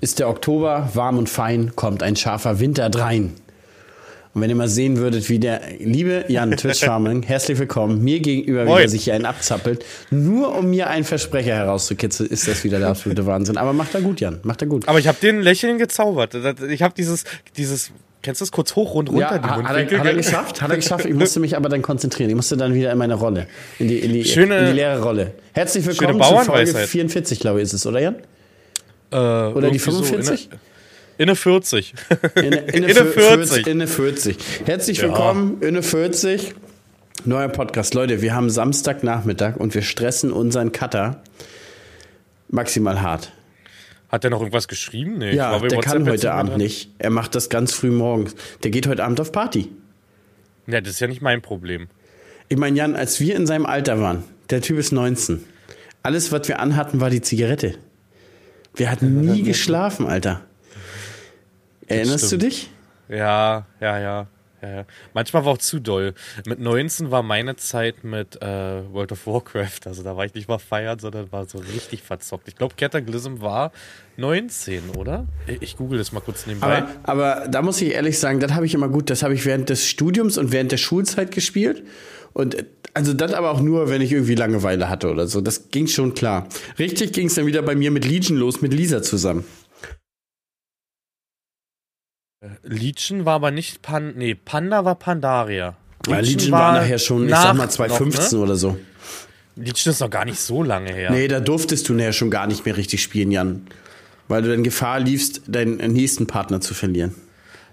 ist der Oktober, warm und fein, kommt ein scharfer Winter drein. Und wenn ihr mal sehen würdet, wie der liebe Jan Twitch-Farming, herzlich willkommen, mir gegenüber Moin. wieder sich hier einen abzappelt, nur um mir einen Versprecher herauszukitzeln, ist das wieder der absolute Wahnsinn. Aber macht er gut, Jan, macht er gut. Aber ich habe den Lächeln gezaubert. Ich habe dieses, dieses, kennst du das kurz hoch und runter, Ja, die hat, er, hat er geschafft, hat er geschafft. Ich musste mich aber dann konzentrieren. Ich musste dann wieder in meine Rolle, in die, in die, Schöne- in die leere Rolle. Herzlich willkommen zu Folge Bauernweisheit. 44, glaube ich, ist es, oder Jan? Äh, Oder die irgendwie so, 45? in der 40. In, in, In der 40. In der 40. Herzlich Ja. willkommen in der 40. Neuer Podcast. Leute, wir haben Samstagnachmittag und wir stressen unseren Cutter maximal hart. Hat der noch irgendwas geschrieben? Nee, Ja, bei der WhatsApp kann heute Abend nicht. Er macht das ganz früh morgens. Der geht heute Abend auf Party. Ja, das ist ja nicht mein Problem. Ich meine, Jan, als wir in seinem Alter waren, der Typ ist 19. Alles, was wir anhatten, war die Zigarette. Wir hatten nie geschlafen, Alter. Erinnerst du dich? Ja, ja, ja. Ja, ja. Manchmal war auch zu doll. Mit 19 war meine Zeit mit äh, World of Warcraft. Also da war ich nicht mal feiern, sondern war so richtig verzockt. Ich glaube, Cataclysm war 19, oder? Ich, ich google das mal kurz nebenbei. Aber, aber da muss ich ehrlich sagen, das habe ich immer gut, das habe ich während des Studiums und während der Schulzeit gespielt. Und äh, also das aber auch nur, wenn ich irgendwie Langeweile hatte oder so. Das ging schon klar. Richtig ging es dann wieder bei mir mit Legion los, mit Lisa zusammen. Legion war aber nicht Pan. Nee, Panda war Pandaria. Ja, Legion war, nachher schon, ich sag mal, nach 2015 noch, oder so. ne? Legion ist noch gar nicht so lange her. Nee, da durftest du nachher schon gar nicht mehr richtig spielen, Jan. Weil du dann Gefahr liefst, deinen nächsten Partner zu verlieren.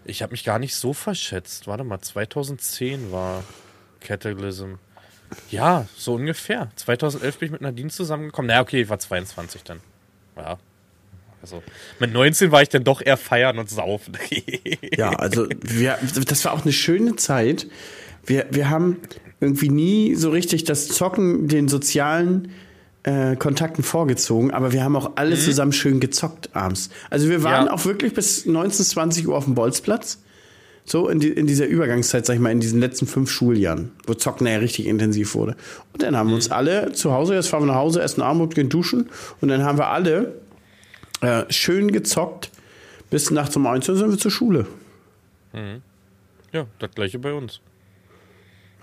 Ich habe mich gar nicht so verschätzt. Warte mal, 2010 war Cataclysm. Ja, so ungefähr. 2011 bin ich mit Nadine zusammengekommen. Na, okay, ich war 22 dann. Ja. Also, mit 19 war ich dann doch eher feiern und saufen. Ja, also wir, das war auch eine schöne Zeit. Wir, wir haben irgendwie nie so richtig das Zocken den sozialen äh, Kontakten vorgezogen, aber wir haben auch alle zusammen schön gezockt abends. Also wir waren Ja. auch wirklich bis 19, 20 Uhr auf dem Bolzplatz. So in, die, in dieser Übergangszeit, sag ich mal, in diesen letzten fünf Schuljahren, wo Zocken ja richtig intensiv wurde. Und dann haben wir uns alle zu Hause, jetzt fahren wir nach Hause, essen Abend, gehen duschen und dann haben wir alle äh, schön gezockt. Bis nachts um eins Uhr sind wir zur Schule. ja, das gleiche bei uns.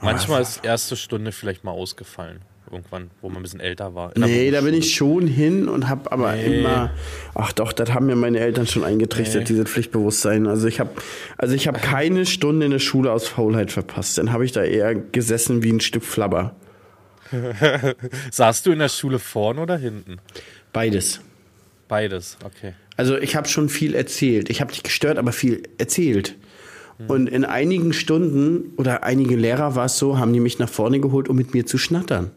Manchmal ist erste Stunde vielleicht mal ausgefallen. Irgendwann, wo man ein bisschen älter war. Nee, da bin ich schon hin und hab aber Nee. immer. Ach doch, das haben mir meine Eltern schon eingetrichtert, Nee. dieses Pflichtbewusstsein. Also ich habe also ich habe keine Stunde in der Schule aus Faulheit verpasst. Dann habe ich da eher gesessen wie ein Stück Flabber. Saßt du in der Schule vorne oder hinten? Beides. Beides, okay. Also ich habe schon viel erzählt. Ich habe nicht gestört, aber viel erzählt. Und in einigen Stunden oder einige Lehrer war es so, haben die mich nach vorne geholt, um mit mir zu schnattern.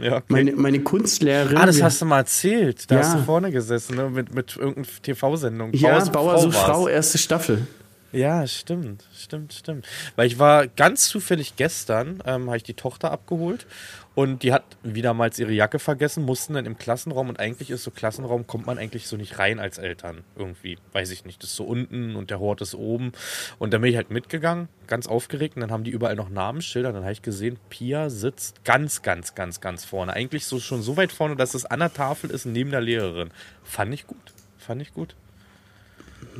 Ja, okay. Meine, meine Kunstlehrerin. ah, das hast du mal erzählt. Da Ja. hast du vorne gesessen, ne? mit, mit irgendeiner TV-Sendung. ja, Bauer sucht war's. Frau, erste Staffel. Ja, stimmt, stimmt, stimmt. Weil ich war ganz zufällig gestern, ähm, habe ich die Tochter abgeholt und die hat wiedermals ihre Jacke vergessen, mussten dann im Klassenraum und eigentlich ist so Klassenraum, kommt man eigentlich so nicht rein als Eltern irgendwie, weiß ich nicht, das ist so unten und der Hort ist oben und dann bin ich halt mitgegangen, ganz aufgeregt und dann haben die überall noch Namensschilder, dann habe ich gesehen, Pia sitzt ganz, ganz, ganz, ganz vorne, eigentlich so schon so weit vorne, dass es an der Tafel ist neben der Lehrerin. Fand ich gut, fand ich gut.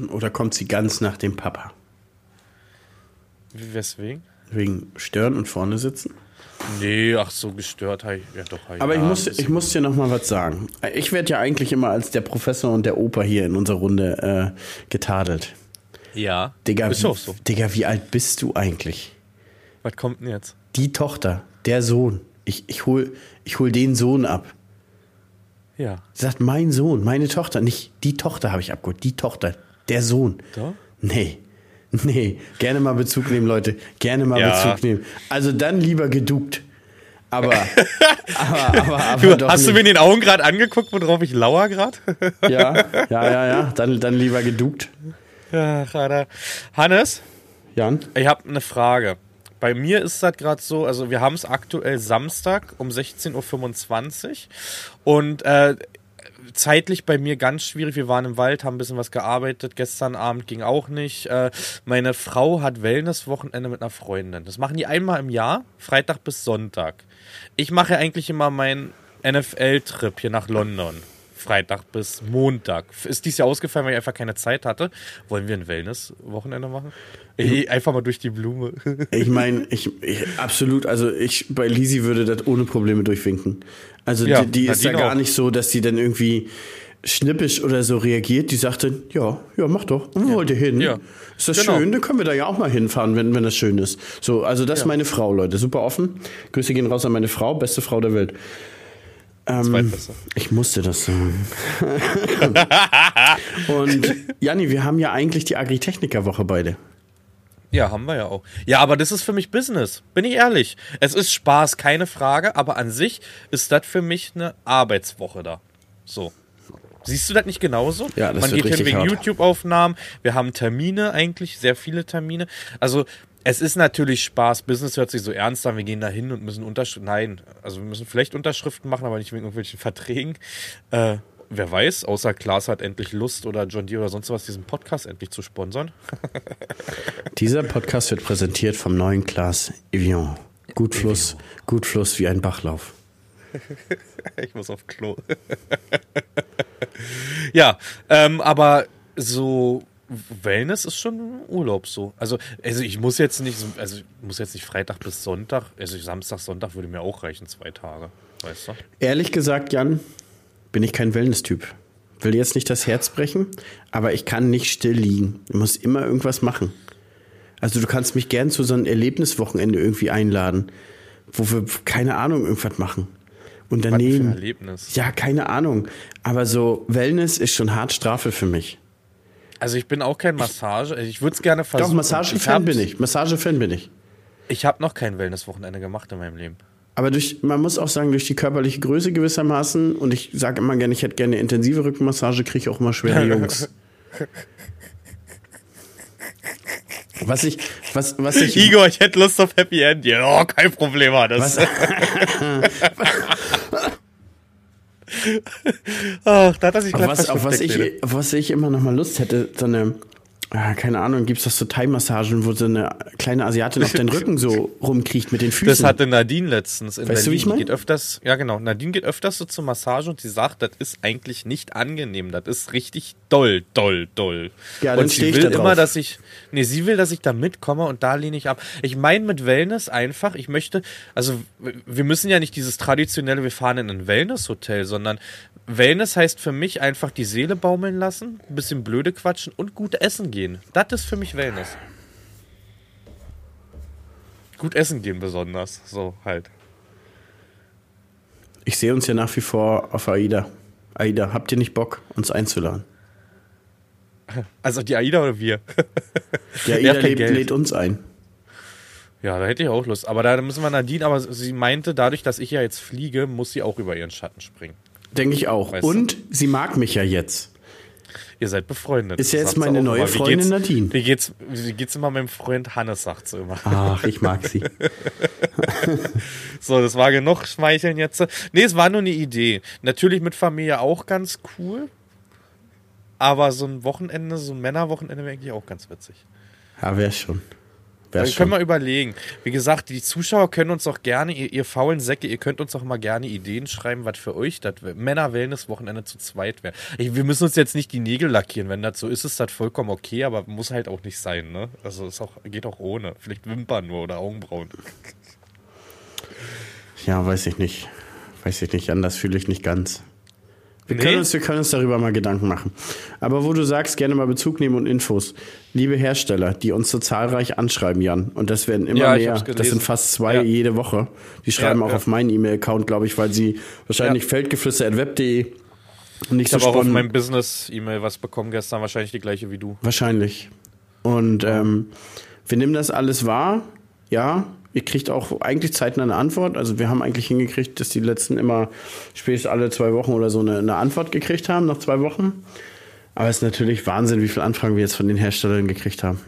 Oder kommt sie ganz nach dem Papa? Weswegen? Wegen Stören und vorne sitzen? Nee, ach so gestört habe ich. Ja, doch. Aber ja, ich, muss, ich muss dir noch mal was sagen. Ich werde ja eigentlich immer als der Professor und der Opa hier in unserer Runde äh, getadelt. Ja. Digga, ist wie, auch so. Digga, wie alt bist du eigentlich? Was kommt denn jetzt? Die Tochter, der Sohn. Ich, ich, hol, ich hol den Sohn ab. Ja. Sie sagt, mein Sohn, meine Tochter. Nicht die Tochter habe ich abgeholt. Die Tochter, der Sohn. Doch? Nee. Nee. Gerne mal Bezug nehmen, Leute. Gerne mal Ja. Bezug nehmen. Also dann lieber geduckt. Aber, aber, aber, aber Du, hast du nicht. mir in den Augen gerade angeguckt, worauf ich lauer gerade? Ja, ja, ja, ja. Dann, dann lieber geduckt. ja, gerade. Hannes, Jan? ich habe eine Frage. Bei mir ist das gerade so, also wir haben es aktuell Samstag um 16.25 Uhr und äh, zeitlich bei mir ganz schwierig. Wir waren im Wald, haben ein bisschen was gearbeitet. Gestern Abend ging auch nicht. Äh, meine Frau hat Wellness-Wochenende mit einer Freundin. Das machen die einmal im Jahr, Freitag bis Sonntag. Ich mache eigentlich immer meinen NFL-Trip hier nach London. Freitag bis Montag. Ist dies Jahr ausgefallen, weil ich einfach keine Zeit hatte. Wollen wir ein Wellness-Wochenende machen? Ey, einfach mal durch die Blume. Ich meine, ich, ich, absolut, also ich bei Lisi würde das ohne Probleme durchwinken. Also Ja, die, die ist ja gar auch. nicht so, dass die dann irgendwie schnippisch oder so reagiert. Die sagt dann, ja, ja, mach doch. Wo wollt ihr hin? Ja. Ist das Genau. schön? Dann können wir da ja auch mal hinfahren, wenn, wenn das schön ist. So, also das ist meine Frau, Leute. Super offen. Grüße gehen raus an meine Frau, beste Frau der Welt. Ähm. Ich musste das sagen. Und Janni, wir haben ja eigentlich die Agritechniker-Woche beide. Ja, haben wir ja auch. Ja, aber das ist für mich Business. Bin ich ehrlich. Es ist Spaß, keine Frage, aber an sich ist das für mich eine Arbeitswoche da. So. Siehst du das nicht genauso? Ja, das Man geht hin wegen. YouTube-Aufnahmen. Wir haben Termine eigentlich, sehr viele Termine. Also, es ist natürlich Spaß. Business hört sich so ernst an. Wir gehen da hin und müssen Unterschriften. Nein, also wir müssen vielleicht Unterschriften machen, aber nicht wegen irgendwelchen Verträgen. Äh, wer weiß, außer Klaas hat endlich Lust oder John Deere oder sonst was, diesen Podcast endlich zu sponsern. Dieser Podcast wird präsentiert vom neuen Glas Evian. Gutfluss, Gutfluss wie ein Bachlauf. Ich muss auf Klo. ja, ähm, aber so Wellness ist schon Urlaub so. Also, also ich muss jetzt nicht, so- also ich muss jetzt nicht Freitag bis Sonntag, also Samstag, Sonntag würde mir auch reichen, zwei Tage. Weißt du? Ehrlich gesagt, Jan, bin ich kein Wellness-Typ. Will jetzt nicht das Herz brechen, aber ich kann nicht still liegen. Ich muss immer irgendwas machen. Also du kannst mich gern zu so einem Erlebniswochenende irgendwie einladen, wo wir, keine Ahnung, irgendwas machen. Und Was für ein. Erlebnis. Ja, keine Ahnung. Aber so Wellness ist schon hart Strafe für mich. Also ich bin auch kein Massage, also ich würde es gerne Doch, versuchen. Massagefan ich bin ich. Massagefan bin ich. Ich habe noch kein Wellness-Wochenende gemacht in meinem Leben. Aber durch, man muss auch sagen, durch die körperliche Größe gewissermaßen, und ich sage immer gerne, ich hätte gerne eine intensive Rückenmassage, kriege ich auch immer schwere Jungs. Was ich, was, was ich, Igor, ich hätte Lust auf Happy End. Ja, oh, kein Problem, das. was, Ach, da hat er sich glatt was, auf was ich, was ich immer noch mal Lust hätte, so eine, ah, keine Ahnung, gibt's doch so Thai-Massagen, wo so eine kleine Asiatin auf den Rücken so rumkriecht mit den Füßen. Das hatte Nadine letztens in Weißt du, Berlin. wie ich mein? Die geht öfters, ja genau, Nadine geht öfters so zur Massage und sie sagt, das ist eigentlich nicht angenehm, das ist richtig doll, doll, doll. Ja, dann und sie ich will da drauf. immer, dass ich, nee, sie will, dass ich da mitkomme und da lehne ich ab. Ich meine mit Wellness einfach, ich möchte, also wir müssen ja nicht dieses traditionelle, wir fahren in ein Wellness-Hotel, sondern Wellness heißt für mich einfach die Seele baumeln lassen, ein bisschen blöde quatschen und gut essen gehen. Das ist für mich Wellness. Gut essen gehen besonders, so halt. Ich sehe uns ja nach wie vor auf AIDA. AIDA, habt ihr nicht Bock, uns einzuladen? Also die AIDA oder wir? Der Wer AIDA lädt, lädt uns ein. Ja, da hätte ich auch Lust. Aber da müssen wir Nadine, aber sie meinte, dadurch, dass ich ja jetzt fliege, muss sie auch über ihren Schatten springen. Denke ich auch. Weißt du? Und sie mag mich ja jetzt. Ihr seid befreundet. Ist ja jetzt meine neue immer. Wie Freundin geht's- Nadine. Wie geht's, wie geht's immer meinem Freund Hannes, sagt sie immer. Ach, ich mag sie. So, das war genug Schmeicheln jetzt. Nee, es war nur eine Idee. Natürlich mit Familie auch ganz cool. Aber so ein Wochenende, so ein Männerwochenende wäre eigentlich auch ganz witzig. Ja, wär's schon. Da Wär's können schon. wir überlegen. Wie gesagt, die Zuschauer können uns auch gerne, ihr, ihr faulen Säcke, ihr könnt uns auch mal gerne Ideen schreiben, was für euch das wär- Männer-Wellness-Wochenende zu zweit wäre. Wir müssen uns jetzt nicht die Nägel lackieren. Wenn das so ist, ist das vollkommen okay, aber muss halt auch nicht sein, ne? Also es auch, geht auch ohne. Vielleicht Wimpern nur oder Augenbrauen. Ja, weiß ich nicht. Weiß ich nicht. Anders fühle ich nicht ganz. Wir, Nee? können uns, wir können uns darüber mal Gedanken machen. Aber wo du sagst, gerne mal Bezug nehmen und Infos. Liebe Hersteller, die uns so zahlreich anschreiben, Jan, und das werden immer Ja, mehr. Das sind fast zwei Ja. jede Woche. Die schreiben Ja, auch auf meinen E-Mail-Account, glaube ich, weil sie wahrscheinlich feldgeflüster.web.de und nicht Ich so habe auch auf meinem Business-E-Mail was bekommen gestern, wahrscheinlich die gleiche wie du. Wahrscheinlich. Und ähm, wir nehmen das alles wahr. Ja, ihr kriegt auch eigentlich zeitnah eine Antwort. Also wir haben eigentlich hingekriegt, dass die letzten immer spätestens alle zwei Wochen oder so eine, eine Antwort gekriegt haben, nach zwei Wochen. Aber es ist natürlich Wahnsinn, wie viele Anfragen wir jetzt von den Herstellern gekriegt haben.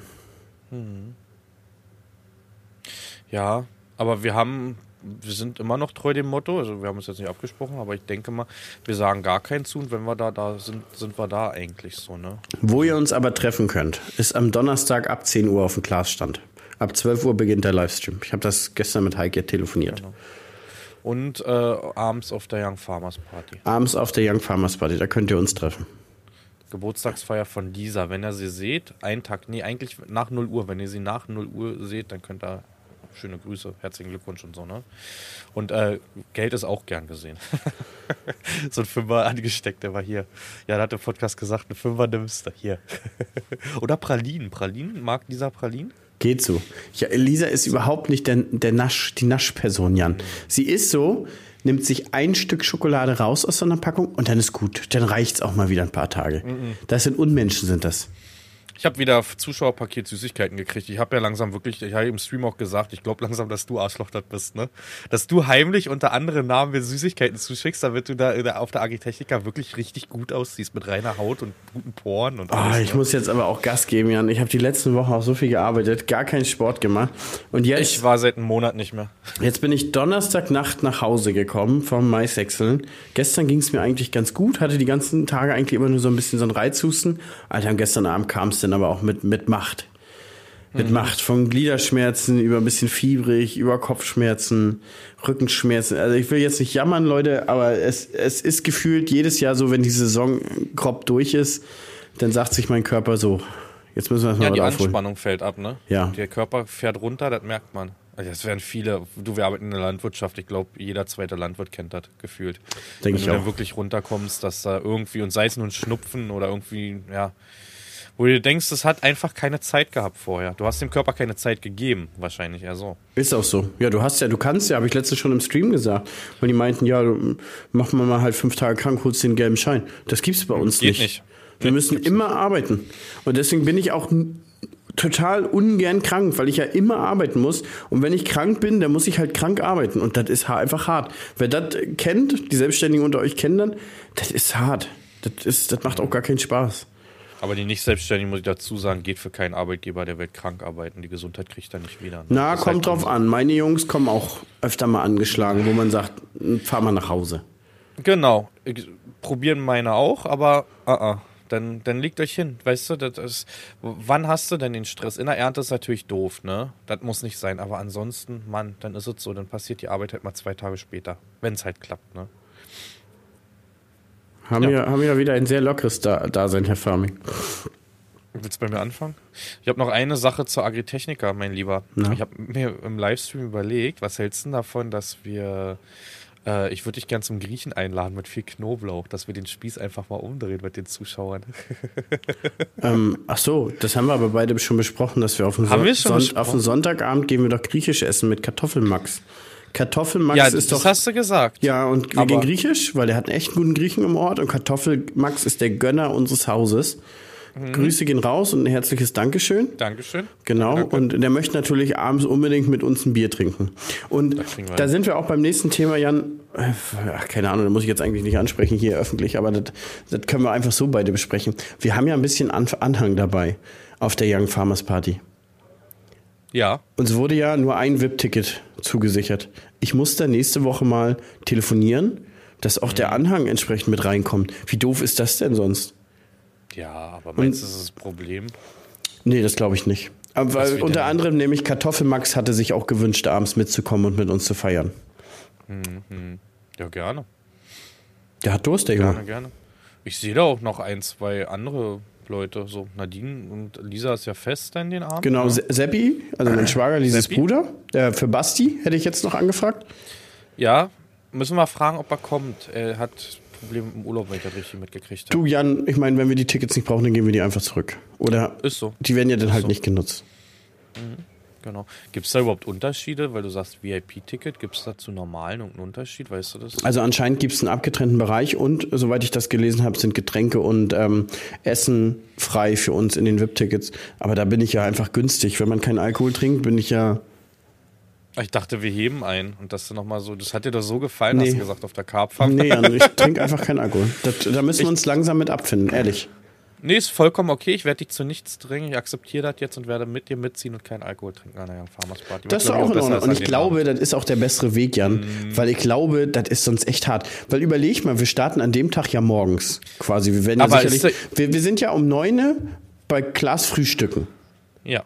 Ja, aber wir haben, wir sind immer noch treu dem Motto, also wir haben uns jetzt nicht abgesprochen, aber ich denke mal, wir sagen gar keinen zu und wenn wir da, da sind, sind wir da eigentlich so, ne? Wo ihr uns aber treffen könnt, ist am Donnerstag ab 10 Uhr auf dem Glasstand. Ab 12 Uhr beginnt der Livestream. Ich habe das gestern mit Heike telefoniert. Und äh, abends auf der Young Farmers Party. Abends auf der Young Farmers Party, da könnt ihr uns treffen. Geburtstagsfeier von Lisa. Wenn ihr sie seht, einen Tag, nee, eigentlich nach 0 Uhr. Wenn ihr sie nach 0 Uhr seht, dann könnt ihr schöne Grüße, herzlichen Glückwunsch und so, ne? Und äh, Geld ist auch gern gesehen. so ein Fünfer angesteckt, der war hier. Ja, da hat der Podcast gesagt, ein Fünfer nimmst du hier. Oder Pralinen. Pralinen? Mag Lisa Pralinen? Geht so. Ja, Lisa ist überhaupt nicht der, der Nasch, die Naschperson, Jan. Sie ist so, nimmt sich ein Stück Schokolade raus aus so einer Packung und dann ist gut. Dann reicht's auch mal wieder ein paar Tage. Das sind Unmenschen, sind das. Ich habe wieder Zuschauerpaket Süßigkeiten gekriegt. Ich habe ja langsam wirklich, ich habe im Stream auch gesagt, ich glaube langsam, dass du Arschloch das bist, ne? Dass du heimlich unter anderen Namen mir Süßigkeiten zuschickst, damit du da, da auf der Agitechnica wirklich richtig gut aussiehst mit reiner Haut und guten Poren und Ah, alles. ich ne? muss jetzt aber auch Gas geben, Jan. Ich habe die letzten Wochen auch so viel gearbeitet, gar keinen Sport gemacht. Und jetzt, ich war seit einem Monat nicht mehr. jetzt bin ich Donnerstagnacht nach Hause gekommen vom Maiswechseln. Gestern ging es mir eigentlich ganz gut, hatte die ganzen Tage eigentlich immer nur so ein bisschen so einen Reizhusten. Alter, und gestern Abend kam es dann aber auch mit, mit Macht. Mit Macht. Von Gliederschmerzen über ein bisschen fiebrig, über Kopfschmerzen, Rückenschmerzen. Also ich will jetzt nicht jammern, Leute, aber es, es ist gefühlt jedes Jahr so, wenn die Saison grob durch ist, dann sagt sich mein Körper so, jetzt müssen wir das mal Ja, die aufholen. Anspannung fällt ab, ne? Ja. Der Körper fährt runter, das merkt man. Also das werden viele, du, wir arbeiten in der Landwirtschaft, ich glaube, jeder zweite Landwirt kennt das gefühlt. Denk Wenn ich du dann auch. wirklich runterkommst, dass da irgendwie, und sei es nur ein Schnupfen oder irgendwie, ja, wo du denkst, das hat einfach keine Zeit gehabt vorher. Du hast dem Körper keine Zeit gegeben, wahrscheinlich eher so. Ist auch so. Ja, du hast ja, du kannst ja, habe ich letztens schon im Stream gesagt, weil die meinten, ja, du, mach mal halt fünf Tage krank, holst den gelben Schein. Das gibt's bei uns Geht nicht. nicht. Wir Nee, müssen immer arbeiten. Und deswegen bin ich auch total ungern krank, weil ich ja immer arbeiten muss. Und wenn ich krank bin, dann muss ich halt krank arbeiten. Und das ist einfach hart. Wer das kennt, die Selbstständigen unter euch kennen dann, das ist hart. Das, ist, das macht auch gar keinen Spaß. Aber die Nicht-Selbstständigen, muss ich dazu sagen, geht für keinen Arbeitgeber der Welt krank arbeiten. Die Gesundheit kriegt er nicht wieder. ne? Na, Das kommt halt drauf an. Meine Jungs kommen auch öfter mal angeschlagen, wo man sagt, fahr mal nach Hause. Genau. Probieren meine auch, aber uh -uh. Dann, dann legt euch hin. Weißt du, das ist, wann hast du denn den Stress? In der Ernte ist natürlich doof, ne? Das muss nicht sein. Aber ansonsten, Mann, dann ist es so. Dann passiert die Arbeit halt mal zwei Tage später. Wenn es halt klappt, ne? Haben, Ja. wir, haben wir wieder ein sehr lockeres da Dasein, Herr Förming. Willst du bei mir anfangen? Ich habe noch eine Sache zur Agritechnica, mein Lieber. Na? Ich habe mir im Livestream überlegt, was hältst du davon, dass wir, äh, ich würde dich gern zum Griechen einladen mit viel Knoblauch, dass wir den Spieß einfach mal umdrehen mit den Zuschauern. Ähm, ach so, das haben wir aber beide schon besprochen, dass wir auf den, Son Son besprochen? auf den Sonntagabend gehen wir doch griechisch essen mit Kartoffelmax. Kartoffelmax ja, ist das doch... hast du gesagt. ja, und wir gehen griechisch, weil er hat einen echt guten Griechen im Ort und Kartoffelmax ist der Gönner unseres Hauses. Mhm. Grüße gehen raus und ein herzliches Dankeschön. Dankeschön. Genau, Danke. und der möchte natürlich abends unbedingt mit uns ein Bier trinken. Und da sind wir auch beim nächsten Thema, Jan. Ach, keine Ahnung, da muss ich jetzt eigentlich nicht ansprechen hier öffentlich, aber das, das können wir einfach so beide besprechen. Wir haben ja ein bisschen An Anhang dabei auf der Young Farmers Party. Ja, Uns wurde ja nur ein VIP-Ticket zugesichert. Ich muss da nächste Woche mal telefonieren, dass auch Mhm. der Anhang entsprechend mit reinkommt. Wie doof ist das denn sonst? ja, aber meinst du, das ist das Problem? Nee, das glaube ich nicht. Aber weil unter denn? anderem nämlich Kartoffelmax hatte sich auch gewünscht, abends mitzukommen und mit uns zu feiern. Ja, gerne. Der hat Durst, der Junge. Gerne, gerne. Ich sehe da auch noch ein, zwei andere Leute. So, Nadine und Lisa ist ja fest in den Armen. Genau, Se- Seppi, also mein Schwager, dieses Seppi? Bruder. Der für Basti hätte ich jetzt noch angefragt. Ja, müssen wir fragen, ob er kommt. Er hat Probleme im Urlaub, weil ich das richtig mitgekriegt habe. Du, Jan, ich meine, wenn wir die Tickets nicht brauchen, dann geben wir die einfach zurück. Oder Ist so. die werden ja dann halt so. nicht genutzt. Genau. Gibt es da überhaupt Unterschiede? Weil du sagst VIP-Ticket, gibt es da zu normalen irgendeinen Unterschied? Weißt du das? Also anscheinend gibt es einen abgetrennten Bereich und, soweit ich das gelesen habe, sind Getränke und ähm, Essen frei für uns in den VIP-Tickets. Aber da bin ich ja einfach günstig. Wenn man keinen Alkohol trinkt, bin ich ja. Ich dachte, wir heben ein. Und das nochmal so, das hat dir doch so gefallen, Nee. hast du gesagt, auf der Karpfahrt. Nee, Jan, ich trinke einfach keinen Alkohol. Das, da müssen wir uns langsam mit abfinden, ehrlich. Nee, ist vollkommen okay. Ich werde dich zu nichts drängen. Ich akzeptiere das jetzt und werde mit dir mitziehen und keinen Alkohol trinken an der Young Farmers Party. Das ist auch in Ordnung. Und ich glaube, das ist auch der bessere Weg, Jan. Mhm. Weil ich glaube, das ist sonst echt hart. Weil überleg mal, wir starten an dem Tag ja morgens quasi. Wir werden ja Aber sicherlich. Wir, wir sind ja um neun bei Klaas Frühstücken. Ja.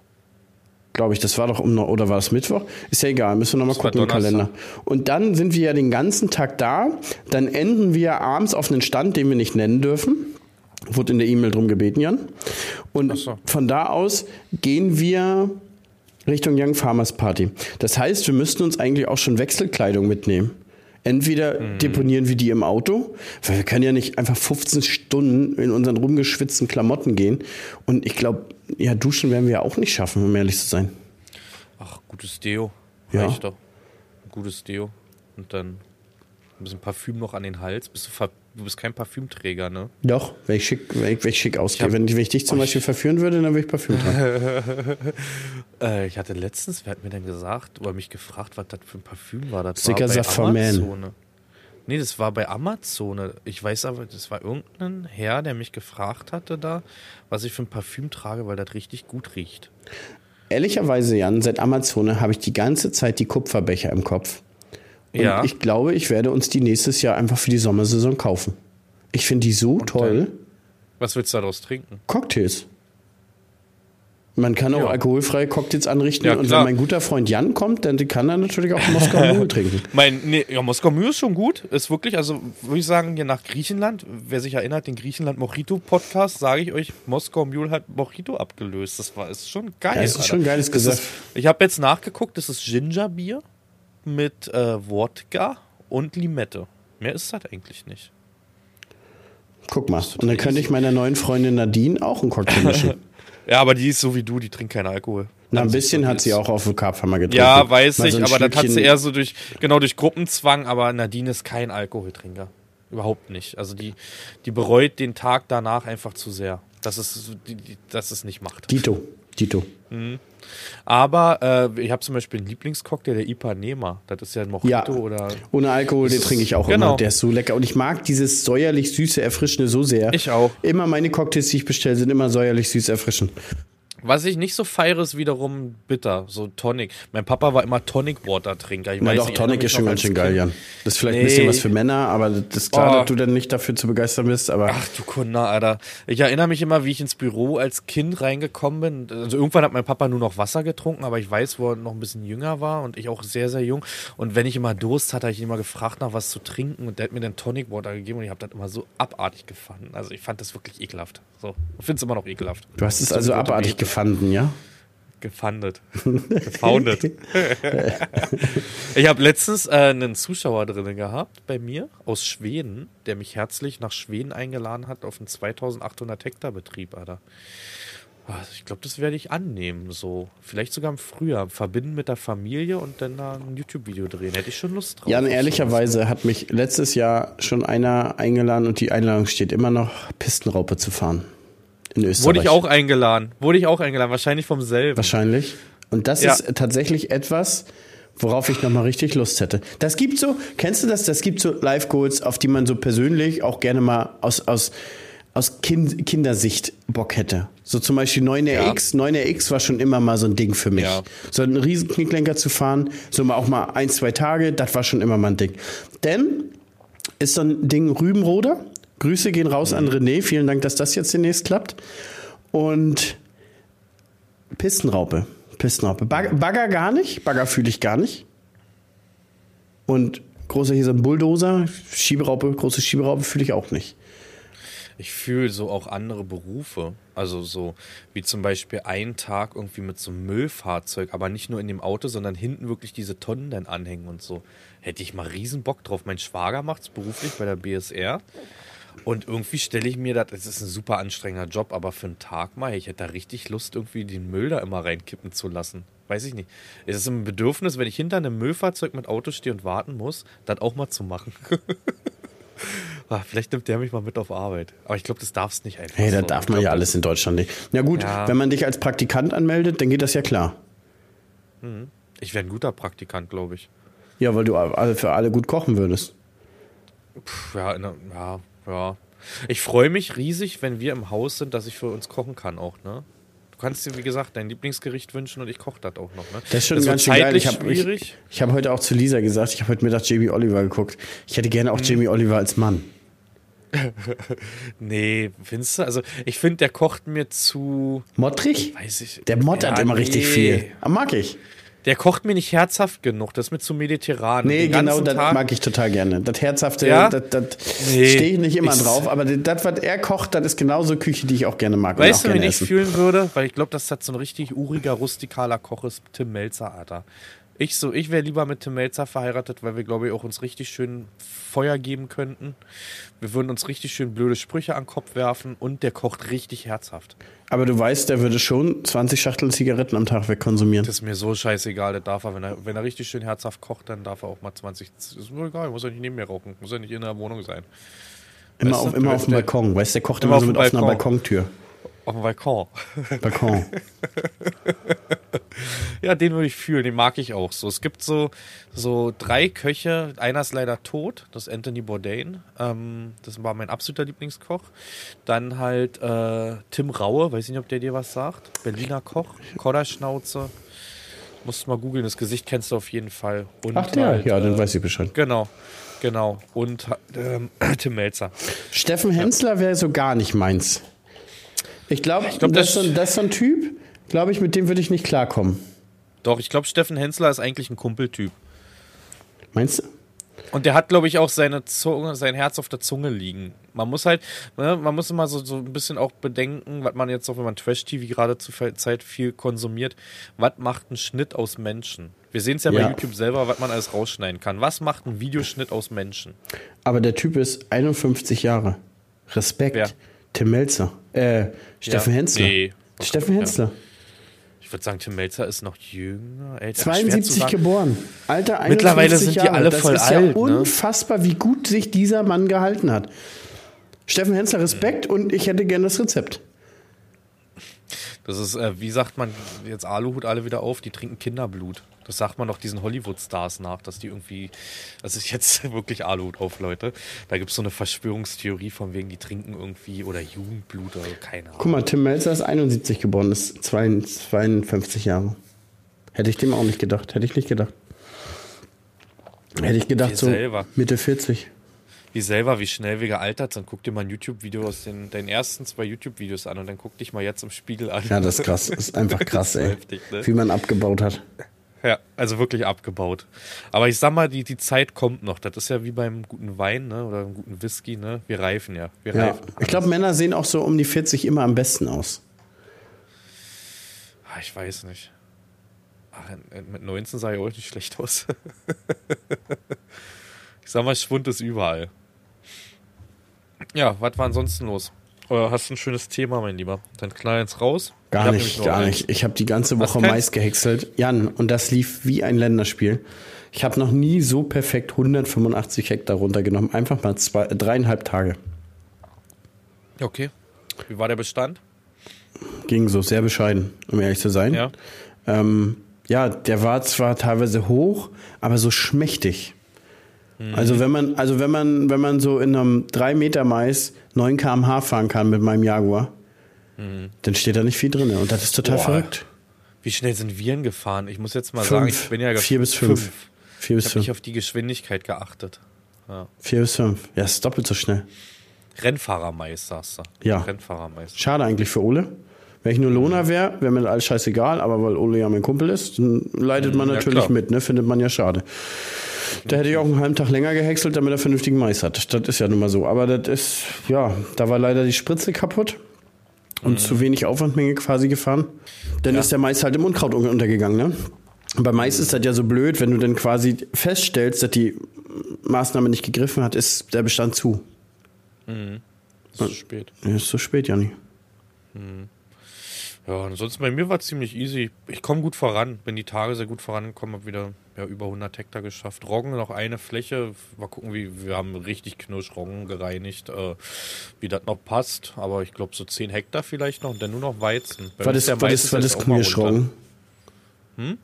glaube ich. Das war doch um, oder war es Mittwoch? Ist ja egal, müssen wir nochmal gucken im Kalender. Und dann sind wir ja den ganzen Tag da. Dann enden wir abends auf einen Stand, den wir nicht nennen dürfen. Wurde in der E-Mail drum gebeten, Jan. Und so. von da aus gehen wir Richtung Young Farmers Party. Das heißt, wir müssten uns eigentlich auch schon Wechselkleidung mitnehmen. Entweder Mhm. deponieren wir die im Auto, weil wir können ja nicht einfach 15 Stunden in unseren rumgeschwitzten Klamotten gehen. Und ich glaube, ja, duschen werden wir ja auch nicht schaffen, um ehrlich zu sein. Ach, gutes Deo. Ja. Reicht doch. Gutes Deo. Und dann ein bisschen Parfüm noch an den Hals. Bist du, ver du bist kein Parfümträger, ne? Doch, wenn ich schick, wenn ich, wenn ich schick ausgehe. wenn, wenn ich dich zum Beispiel verführen würde, dann würde ich Parfüm tragen. Äh, ich hatte letztens, wer hat mir denn gesagt oder mich gefragt, was das für ein Parfüm war? Das Sticker war bei Man. Amazone. Nee, das war bei Amazon. Ich weiß aber, das war irgendein Herr, der mich gefragt hatte da, was ich für ein Parfüm trage, weil das richtig gut riecht. Ehrlicherweise, Jan, seit Amazon habe ich die ganze Zeit die Kupferbecher im Kopf. Und Ja. ich glaube, ich werde uns die nächstes Jahr einfach für die Sommersaison kaufen. Ich finde die so toll. Was willst du daraus trinken? Cocktails. Man kann auch Ja. alkoholfreie Cocktails anrichten. Ja, und wenn mein guter Freund Jan kommt, dann kann er natürlich auch Moskau Mule trinken. Mein, nee, ja, Moskau Mule ist schon gut. Ist wirklich, also würde ich sagen, hier nach Griechenland, wer sich erinnert, den Griechenland Mojito Podcast, sage ich euch, Moskau Mule hat Mojito abgelöst. Das war, ist schon geil. Ja, das ist Alter. schon geiles ist- Ich habe jetzt nachgeguckt, das ist Gingerbier mit äh, Wodka und Limette. Mehr ist das eigentlich nicht. Guck mal. Und dann könnte ich meiner neuen Freundin Nadine auch einen Cocktail mischen. Ja, aber die ist so wie du, die trinkt keinen Alkohol. Na, ein bisschen hat ist- sie auch auf dem Carphammer getrunken. Ja, weiß ich, so aber das hat sie eher so durch, genau durch Gruppenzwang, aber Nadine ist kein Alkoholtrinker. Überhaupt nicht. Also die, die bereut den Tag danach einfach zu sehr, dass es, die, die, dass es nicht macht. Dito. Dito. Aber äh, ich habe zum Beispiel einen Lieblingscocktail, der Ipanema. Das ist ja ein Mojito Ja. oder. Ohne Alkohol, den trinke ich auch genau. immer. Der ist so lecker. Und ich mag dieses säuerlich süße, erfrischende so sehr. Ich auch. Immer meine Cocktails, die ich bestelle, sind immer säuerlich süß erfrischend. Was ich nicht so feiere, ist wiederum bitter, so Tonic. Mein Papa war immer Tonic Water Trinker. Ich Na weiß doch, nicht, ich Tonic ist schon ganz schön geil. Jan. Das ist vielleicht ein Nee. bisschen was für Männer, aber das ist klar, Oh. dass du dann nicht dafür zu begeistern bist. Aber Ach du Kunde, Alter. Ich erinnere mich immer, wie ich ins Büro als Kind reingekommen bin. Also irgendwann hat mein Papa nur noch Wasser getrunken, aber ich weiß, wo er noch ein bisschen jünger war und ich auch sehr, sehr jung. Und wenn ich immer Durst hatte, habe ich ihn immer gefragt, nach was zu trinken und der hat mir dann Tonic Water gegeben und ich habe das immer so abartig gefunden. Also ich fand das wirklich ekelhaft. So, ich finde es immer noch ekelhaft. du hast es So also abartig Beete. Gefunden, ja? Gefundet. Gefoundet. ich habe letztens äh, einen Zuschauer drin gehabt bei mir aus Schweden, der mich herzlich nach Schweden eingeladen hat auf einen 2800 Hektar Betrieb, Alter. Ich glaube, das werde ich annehmen, so. Vielleicht sogar im Frühjahr. Verbinden mit der Familie und dann da ein YouTube-Video drehen. Hätte ich schon Lust drauf. Jan, ehrlicherweise hat mich letztes Jahr schon einer eingeladen und die Einladung steht immer noch, Pistenraupe zu fahren. In. Österreich. Wurde ich auch eingeladen. Wurde ich auch eingeladen. Wahrscheinlich vom selben. Wahrscheinlich. Und das Ja. ist tatsächlich etwas, worauf ich nochmal richtig Lust hätte. Das gibt so, kennst du das? Das gibt so Live-Goals, auf die man so persönlich auch gerne mal aus, aus, aus kind, Kindersicht Bock hätte. So zum Beispiel 9RX. 9RX war schon immer mal so ein Ding für mich. Ja. So einen riesen Knicklenker zu fahren, so mal auch mal ein, zwei Tage, das war schon immer mal ein Ding. Denn ist so ein Ding Rübenroder. Grüße gehen raus an René. Vielen Dank, dass das jetzt demnächst klappt. Und Pistenraupe. Pistenraupe. Bagger, Bagger gar nicht. Bagger fühle ich gar nicht. Und großer hier so ein Bulldozer. Schieberaupe, große Schieberaupe fühle ich auch nicht. Ich fühle so auch andere Berufe. Also so wie zum Beispiel einen Tag irgendwie mit so einem Müllfahrzeug, aber nicht nur in dem Auto, sondern hinten wirklich diese Tonnen dann anhängen und so. Hätte ich mal riesen Bock drauf. Mein Schwager macht es beruflich bei der BSR. Und irgendwie stelle ich mir das, es ist ein super anstrengender Job, aber für einen Tag mal, ich hätte da richtig Lust, irgendwie den Müll da immer reinkippen zu lassen. Weiß ich nicht. Es ist ein Bedürfnis, wenn ich hinter einem Müllfahrzeug mit Auto stehe und warten muss, das auch mal zu machen. Ah, Vielleicht nimmt der mich mal mit auf Arbeit. Aber ich glaube, das darfst nicht einfach. Hey, da so. darf man ja alles in Deutschland nicht. Na gut, Ja. wenn man dich als Praktikant anmeldet, dann geht das ja klar. Ich wäre ein guter Praktikant, glaube ich. Ja, weil du für alle gut kochen würdest. Puh, ja, ja, ja. Ich freue mich riesig, wenn wir im Haus sind, dass ich für uns kochen kann auch, ne? Du kannst dir, wie gesagt, dein Lieblingsgericht wünschen und ich koche das auch noch, ne? Das ist schon wird ganz schön geil. Ich habe ich, ich hab heute auch zu Lisa gesagt, ich habe heute Mittag Jamie Oliver geguckt. Ich hätte gerne auch Jamie Oliver als Mann. nee, findest du? Also, ich finde, der kocht mir zu. Mottrig? Weiß ich. Der mottert Ja, immer richtig nee. viel. Ah, Mag ich. Der kocht mir nicht herzhaft genug. Das ist mir zu mediterran. Nee, genau, das Tag- mag ich total gerne. Das Herzhafte, Ja? das, das Nee. stehe ich nicht immer Ich- drauf, aber das, was er kocht, das ist genauso Küche, die ich auch gerne mag. Weißt du, wen ich fühlen würde? Weil ich glaube, dass das so ein richtig uriger, rustikaler Koch ist. Tim Melzer, Alter. Ich so, ich wäre lieber mit Tim Melzer verheiratet, weil wir, glaube ich, auch uns richtig schön Feuer geben könnten. Wir würden uns richtig schön blöde Sprüche an den Kopf werfen und der kocht richtig herzhaft. Aber du weißt, der würde schon 20 Schachteln Zigaretten am Tag wegkonsumieren. Das ist mir so scheißegal, das darf er. Wenn er, wenn er richtig schön herzhaft kocht, dann darf er auch mal 20. Ist mir egal, muss ja nicht neben mir rauchen. Muss ja nicht in der Wohnung sein. Immer, Weißt du, auf, immer der- auf dem Balkon. Weißt du, der kocht Immer immer, so mit offener Balkon. Balkontür. Auf dem Balkon. Balkon. Ja, den würde ich fühlen, den mag ich auch so. Es gibt so, so drei Köche, einer ist leider tot, das ist Anthony Bourdain. Ähm, das war mein absoluter Lieblingskoch. Dann halt äh, Tim Raue, weiß nicht, ob der dir was sagt. Berliner Koch, Kodderschnauze. Musst du mal googeln, das Gesicht kennst du auf jeden Fall. Und Ach der, halt, ja, dann äh, weiß ich Bescheid. Genau, genau. Und ähm, Tim Melzer. Steffen Hensler wäre so gar nicht meins. Ich glaube, glaub, das, das- ist so ein- das ist so ein Typ, glaube ich, mit dem würde ich nicht klarkommen. Doch, ich glaube, Steffen Hensler ist eigentlich ein Kumpeltyp. Meinst du? Und der hat, glaube ich, auch seine Zunge, sein Herz auf der Zunge liegen. Man muss halt, ne, man muss immer so, so ein bisschen auch bedenken, was man jetzt auch, wenn man Trash-TV gerade zur Zeit viel konsumiert, was macht ein Schnitt aus Menschen? Wir sehen es ja, Ja. bei YouTube selber, was man alles rausschneiden kann. Was macht ein Videoschnitt aus Menschen? Aber der Typ ist 51 Jahre. Respekt. Wer? Tim Melzer. Äh, Steffen Ja. Hensler. Nee. Steffen Hensler. Ich würde sagen, Tim Melzer ist noch jünger, älter. schwer zu 72 sagen. geboren. Alter, 51 Mittlerweile sind die Jahre. alle das voll ist ja alt, ne? unfassbar, wie gut sich dieser Mann gehalten hat. Steffen Hensler, Respekt und ich hätte gerne das Rezept. Das ist, äh, wie sagt man, jetzt Aluhut alle wieder auf, die trinken Kinderblut. Das sagt man doch diesen Hollywood-Stars nach, dass die irgendwie, das ist jetzt wirklich Aluhut auf, Leute. Da gibt es so eine Verschwörungstheorie von wegen, die trinken irgendwie oder Jugendblut oder keine Ahnung. Guck mal, Tim Melzer ist 71 geboren, ist 52 52 Jahre. Hätte ich dem auch nicht gedacht. Hätte ich nicht gedacht. Hätte ich gedacht, Wir so selber. Mitte 40. Wie selber, wie schnell wir gealtert sind. Guck dir mal ein YouTube-Video aus den, deinen ersten zwei YouTube-Videos an und dann guck dich mal jetzt im Spiegel an. Ja, das ist krass. Das ist einfach krass, ist ey. heftig, ne? Wie man abgebaut hat. Ja, also wirklich abgebaut. Aber ich sag mal, die, die Zeit kommt noch. Das ist ja wie beim guten Wein, ne? Oder einem guten Whisky, ne? Wir reifen ja. Wir Ja. reifen. Ich glaube, Männer sehen auch so um die 40 immer am besten aus. Ah, Ich weiß nicht. Ach, mit 19 sah ich auch nicht schlecht aus. ich sag mal, Schwund ist überall. Ja, was war ansonsten los? Oder hast du ein schönes Thema, mein Lieber? Dann knall ins raus. Gar nicht, gar nicht. Ich habe die ganze Woche? Mais gehäckselt. Jan, und das lief wie ein Länderspiel. Ich habe noch nie so perfekt 185 Hektar runtergenommen. Einfach mal zwei, äh, dreieinhalb Tage. Okay. Wie war der Bestand? Ging so sehr bescheiden, um ehrlich zu sein. Ja. Ähm, ja, der war zwar teilweise hoch, aber so schmächtig. Mhm. Also wenn man, also wenn man, wenn man so in einem 3 Meter Mais 9 km/h fahren kann mit meinem Jaguar, dann steht da nicht viel drin. Und das ist total Mhm. Boah. verrückt. Wie schnell sind Viren gefahren? Ich muss jetzt mal sagen, ich bin ja vier bis fünf. Vier bis Ich habe nicht fünf. auf die Geschwindigkeit geachtet. Ja. Vier bis fünf. Ja, ist doppelt so schnell. Rennfahrermais, sagst du. Ja. Rennfahrermais. Schade eigentlich für Ole. Wenn ich nur Lohner wäre, wäre mir alles scheißegal, aber weil Ole ja mein Kumpel ist, dann leidet man Ja, natürlich klar. mit, ne? Findet man ja schade. Da hätte ich auch einen halben Tag länger gehäckselt, damit er vernünftigen Mais hat. Das ist ja nun mal so. Aber das ist, ja, da war leider die Spritze kaputt und zu wenig Aufwandmenge quasi gefahren. Dann ist der Mais halt im Unkraut un- untergegangen, ne? Und bei Mais ist das ja so blöd, wenn du dann quasi feststellst, dass die Maßnahme nicht gegriffen hat, ist der Bestand zu. Ist zu spät. Ja, ist zu spät, Janni. Ja, ansonsten bei mir war es ziemlich easy. Ich komme gut voran, bin die Tage sehr gut vorangekommen, habe wieder ja, über 100 Hektar geschafft. Roggen noch eine Fläche. Mal gucken, wie wir haben richtig Knirschroggen gereinigt, äh, wie das noch passt. Aber ich glaube so 10 Hektar vielleicht noch und dann nur noch Weizen. Bei Was ist, der was Mais ist, was ist. Knirschroggen?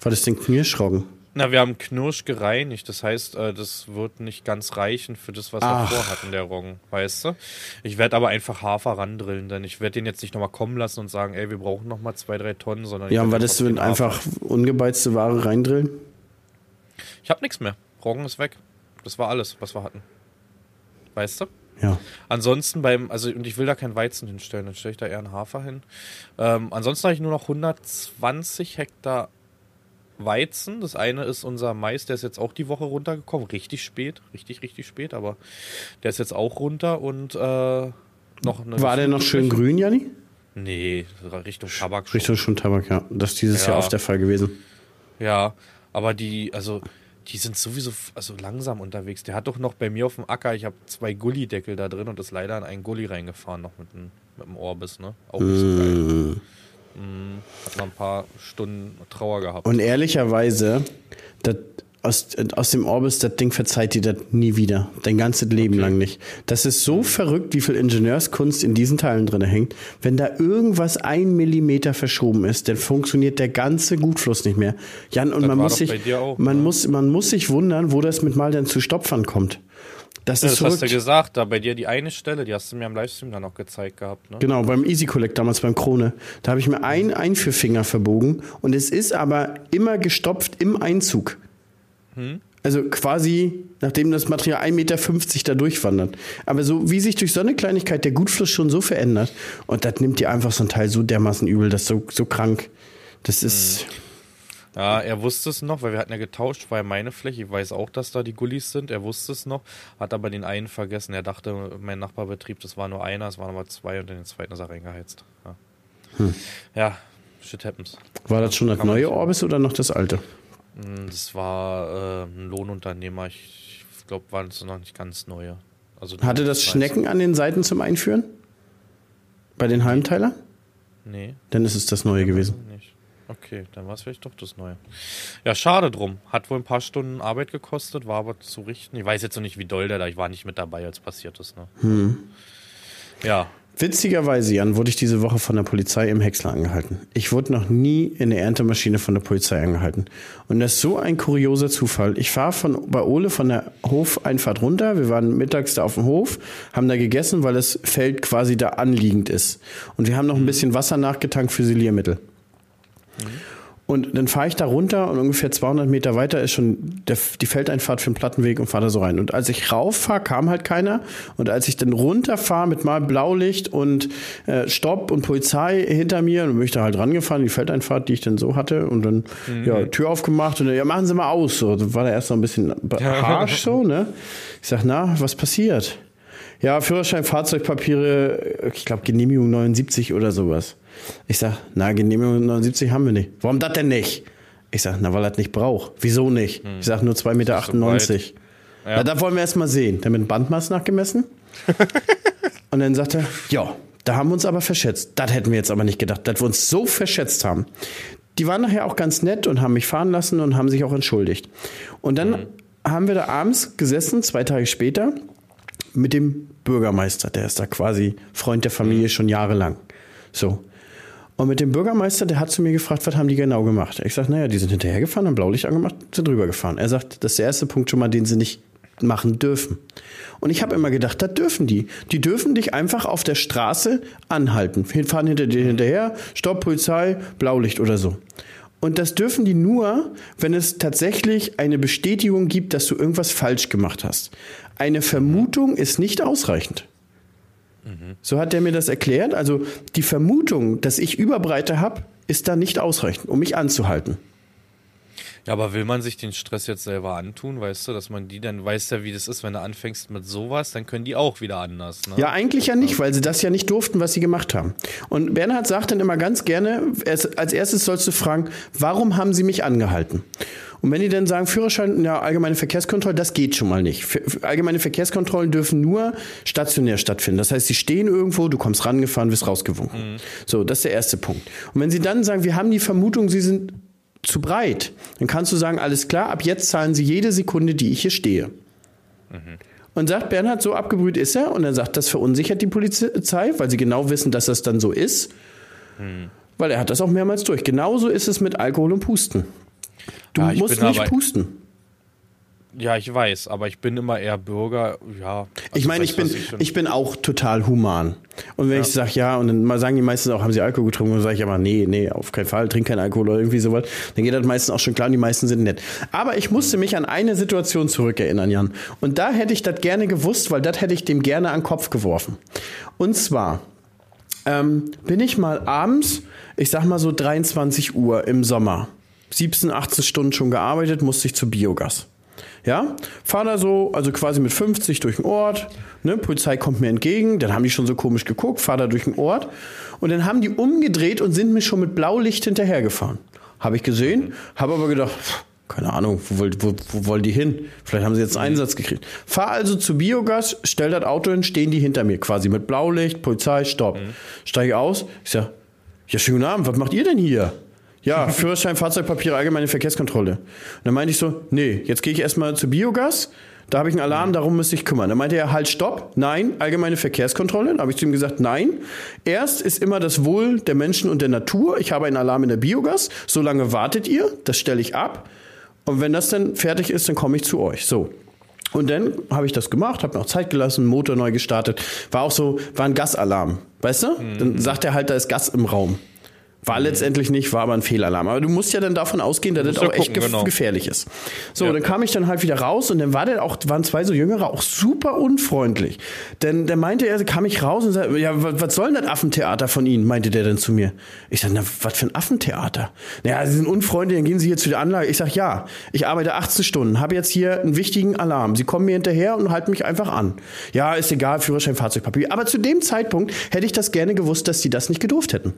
Was denn Knirschroggen? Na, wir haben Knirsch gereinigt. Das heißt, äh, das wird nicht ganz reichen für das, was Ach. wir vorhatten, der Roggen, weißt du? Ich werde aber einfach Hafer randrillen, denn ich werde den jetzt nicht nochmal kommen lassen und sagen, ey, wir brauchen nochmal zwei, drei Tonnen, sondern Ja, und was ist, wenn einfach ungebeizte Ware reindrillen? Ich habe nichts mehr. Roggen ist weg. Das war alles, was wir hatten. Weißt du? Ja. Ansonsten beim, also und ich will da kein Weizen hinstellen, dann stelle ich da eher einen Hafer hin. Ähm, ansonsten habe ich nur noch 120 Hektar Weizen. Das eine ist unser Mais, der ist jetzt auch die Woche runtergekommen. Richtig spät, richtig, richtig spät, aber der ist jetzt auch runter und äh, noch eine. War der noch schön grün, Janni? Nee, Richtung Tabak. Schon. Richtung schon Tabak, ja. Das ist dieses ja. Jahr oft der Fall gewesen. Ja, aber die, also die sind sowieso also langsam unterwegs. Der hat doch noch bei mir auf dem Acker, ich habe zwei Gullideckel da drin und ist leider in einen Gully reingefahren, noch mit, einem, mit dem Orbis, ne? Auch nicht so geil. Mm. Mm, hat noch ein paar Stunden Trauer gehabt. Und ehrlicherweise, das aus, aus dem Orbis, das Ding verzeiht dir das nie wieder. Dein ganzes Leben okay. lang nicht. Das ist so verrückt, wie viel Ingenieurskunst in diesen Teilen drin hängt. Wenn da irgendwas ein Millimeter verschoben ist, dann funktioniert der ganze Gutfluss nicht mehr. Jan, und das man muss sich, auch, man ne? muss, man muss sich wundern, wo das mit mal dann zu Stopfern kommt. Das, ja, ist das hast du gesagt, da bei dir die eine Stelle, die hast du mir am Livestream dann auch gezeigt gehabt. Ne? Genau, beim Easy Collect damals beim Krone. Da habe ich mir einen Einführfinger verbogen und es ist aber immer gestopft im Einzug. Hm? Also quasi, nachdem das Material 1,50 Meter da durchwandert. Aber so wie sich durch so eine Kleinigkeit der Gutfluss schon so verändert, und das nimmt dir einfach so ein Teil so dermaßen übel, das ist so, so krank. Das ist. Hm. Ja, er wusste es noch, weil wir hatten ja getauscht, war ja meine Fläche. Ich weiß auch, dass da die Gullis sind. Er wusste es noch, hat aber den einen vergessen. Er dachte, mein Nachbarbetrieb, das war nur einer, es waren aber zwei und in den zweiten ist er reingeheizt. Ja, hm. ja shit happens. War das schon das neue Orbis oder noch das alte? Hm, das war äh, ein Lohnunternehmer. Ich glaube, waren es noch nicht ganz neue. Also Hatte das Schnecken an den Seiten zum Einführen? Bei den Heimteiler? Nee. Dann ist es das neue gewesen. Nicht. Okay, dann war es vielleicht doch das Neue. Ja, schade drum. Hat wohl ein paar Stunden Arbeit gekostet, war aber zu richten. Ich weiß jetzt noch nicht, wie doll der da. Ich war nicht mit dabei, als passiert ist. Ne? Hm. Ja, Witzigerweise, Jan, wurde ich diese Woche von der Polizei im Häcksler angehalten. Ich wurde noch nie in der Erntemaschine von der Polizei angehalten. Und das ist so ein kurioser Zufall. Ich fahre von bei Ole von der Hofeinfahrt runter. Wir waren mittags da auf dem Hof, haben da gegessen, weil das Feld quasi da anliegend ist. Und wir haben noch ein mhm. bisschen Wasser nachgetankt für Siliermittel. Mhm. Und dann fahre ich da runter und ungefähr 200 Meter weiter ist schon der, die Feldeinfahrt für den Plattenweg und fahre da so rein. Und als ich rauffahre, kam halt keiner. Und als ich dann runterfahre mit mal Blaulicht und äh, Stopp und Polizei hinter mir, dann bin ich da halt rangefahren, die Feldeinfahrt, die ich dann so hatte. Und dann, mhm. ja, Tür aufgemacht und dann, ja, machen Sie mal aus. So, dann war der erst noch ein bisschen harsch so, ne? Ich sag, na, was passiert? Ja, Führerschein, Fahrzeugpapiere, ich glaube Genehmigung 79 oder sowas. Ich sag, na, Genehmigung 79 haben wir nicht. Warum das denn nicht? Ich sag, na, weil er das nicht braucht. Wieso nicht? Hm. Ich sag, nur 2,98 Meter. So ja. Na, da wollen wir erst mal sehen. Dann mit dem Bandmaß nachgemessen. und dann sagt er, ja, da haben wir uns aber verschätzt. Das hätten wir jetzt aber nicht gedacht, dass wir uns so verschätzt haben. Die waren nachher auch ganz nett und haben mich fahren lassen und haben sich auch entschuldigt. Und dann mhm. haben wir da abends gesessen, zwei Tage später, mit dem Bürgermeister. Der ist da quasi Freund der Familie mhm. schon jahrelang. So. Und mit dem Bürgermeister, der hat zu mir gefragt, was haben die genau gemacht? Ich sage, naja, die sind hinterhergefahren, haben Blaulicht angemacht, sind drüber gefahren. Er sagt, das ist der erste Punkt schon mal, den sie nicht machen dürfen. Und ich habe immer gedacht, das dürfen die. Die dürfen dich einfach auf der Straße anhalten. Fahren hinter dir hinterher, Stopp, Polizei, Blaulicht oder so. Und das dürfen die nur, wenn es tatsächlich eine Bestätigung gibt, dass du irgendwas falsch gemacht hast. Eine Vermutung ist nicht ausreichend. So hat er mir das erklärt. Also die Vermutung, dass ich Überbreite habe, ist da nicht ausreichend, um mich anzuhalten. Ja, aber will man sich den Stress jetzt selber antun, weißt du, dass man die dann weiß ja, wie das ist, wenn du anfängst mit sowas, dann können die auch wieder anders. Ne? Ja, eigentlich ja nicht, weil sie das ja nicht durften, was sie gemacht haben. Und Bernhard sagt dann immer ganz gerne, als erstes sollst du fragen, warum haben sie mich angehalten? Und wenn die dann sagen, Führerschein, ja, allgemeine Verkehrskontrolle, das geht schon mal nicht. Allgemeine Verkehrskontrollen dürfen nur stationär stattfinden. Das heißt, sie stehen irgendwo, du kommst rangefahren, wirst rausgewunken. Mhm. So, das ist der erste Punkt. Und wenn sie dann sagen, wir haben die Vermutung, sie sind zu breit, dann kannst du sagen, alles klar, ab jetzt zahlen sie jede Sekunde, die ich hier stehe. Mhm. Und sagt Bernhard, so abgebrüht ist er. Und er sagt, das verunsichert die Polizei, weil sie genau wissen, dass das dann so ist. Mhm. Weil er hat das auch mehrmals durch. Genauso ist es mit Alkohol und Pusten. Du ja, musst nicht pusten. Ja, ich weiß, aber ich bin immer eher Bürger, ja. Also ich meine, ich bin, ich, ich, bin auch total human. Und wenn ja. ich sage, ja, und dann sagen die meisten auch, haben sie Alkohol getrunken? Und dann sage ich aber, nee, nee, auf keinen Fall, trink keinen Alkohol oder irgendwie sowas. Dann geht das meistens auch schon klar und die meisten sind nett. Aber ich musste mich an eine Situation zurückerinnern, Jan. Und da hätte ich das gerne gewusst, weil das hätte ich dem gerne an den Kopf geworfen. Und zwar ähm, bin ich mal abends, ich sag mal so 23 Uhr im Sommer, 17, 18 Stunden schon gearbeitet, musste ich zu Biogas. Ja, fahr da so, also quasi mit 50 durch den Ort, ne, Polizei kommt mir entgegen, dann haben die schon so komisch geguckt, fahr da durch den Ort und dann haben die umgedreht und sind mir schon mit Blaulicht hinterhergefahren. Habe ich gesehen, habe aber gedacht, keine Ahnung, wo, wo, wo wollen die hin? Vielleicht haben sie jetzt einen Einsatz gekriegt. Fahr also zu Biogas, stell das Auto hin, stehen die hinter mir quasi mit Blaulicht, Polizei, Stopp. Mhm. Steige aus, ich sag, ja, schönen Abend, was macht ihr denn hier? Ja, Führerschein, Fahrzeugpapiere, allgemeine Verkehrskontrolle. Und dann meinte ich so, nee, jetzt gehe ich erstmal zu Biogas. Da habe ich einen Alarm, darum müsste ich kümmern. Dann meinte er, halt, stopp, nein, allgemeine Verkehrskontrolle. Dann habe ich zu ihm gesagt, nein. Erst ist immer das Wohl der Menschen und der Natur. Ich habe einen Alarm in der Biogas. So lange wartet ihr, das stelle ich ab. Und wenn das dann fertig ist, dann komme ich zu euch. So. Und dann habe ich das gemacht, habe mir auch Zeit gelassen, Motor neu gestartet. War auch so, war ein Gasalarm. Weißt du? Mhm. Dann sagt er halt, da ist Gas im Raum. War mhm. letztendlich nicht, war aber ein Fehlalarm. Aber du musst ja dann davon ausgehen, dass das auch echt gucken, genau. gefährlich ist. So, ja. dann kam ich dann halt wieder raus und dann war der auch, waren zwei so Jüngere auch super unfreundlich. Denn der meinte er, kam ich raus und sagte, ja, was soll denn das Affentheater von Ihnen? meinte der dann zu mir. Ich sag, na, was für ein Affentheater? Naja, Sie sind unfreundlich, dann gehen Sie hier zu der Anlage. Ich sag, ja, ich arbeite 18 Stunden, habe jetzt hier einen wichtigen Alarm. Sie kommen mir hinterher und halten mich einfach an. Ja, ist egal, Führerschein, Fahrzeugpapier. Aber zu dem Zeitpunkt hätte ich das gerne gewusst, dass die das nicht gedurft hätten.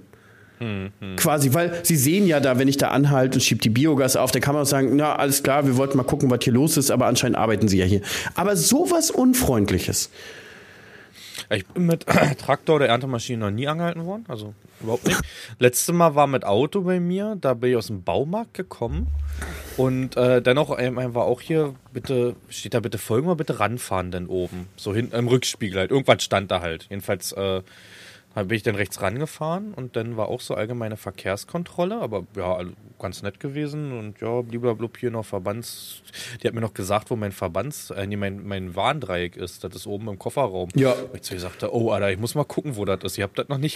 Hm, Quasi, weil sie sehen ja da, wenn ich da anhalte und schiebe die Biogas auf, dann kann man auch sagen, na, alles klar, wir wollten mal gucken, was hier los ist, aber anscheinend arbeiten sie ja hier. Aber sowas Unfreundliches. Ich bin mit Traktor oder Erntemaschine noch nie angehalten worden, also überhaupt nicht. Letztes Mal war mit Auto bei mir, da bin ich aus dem Baumarkt gekommen und äh, dennoch ähm, war auch hier, bitte, steht da bitte folgen wir bitte ranfahren denn oben, so hinten im Rückspiegel halt, irgendwas stand da halt, jedenfalls äh, bin ich dann rechts rangefahren und dann war auch so allgemeine Verkehrskontrolle, aber ja, ganz nett gewesen und ja, blub hier noch Verbands. Die hat mir noch gesagt, wo mein Verbands, äh, nee, mein, mein Warndreieck ist. Das ist oben im Kofferraum. Ja. ich zu ihr sagte, oh, Alter, ich muss mal gucken, wo das ist. Ich hab das noch nicht.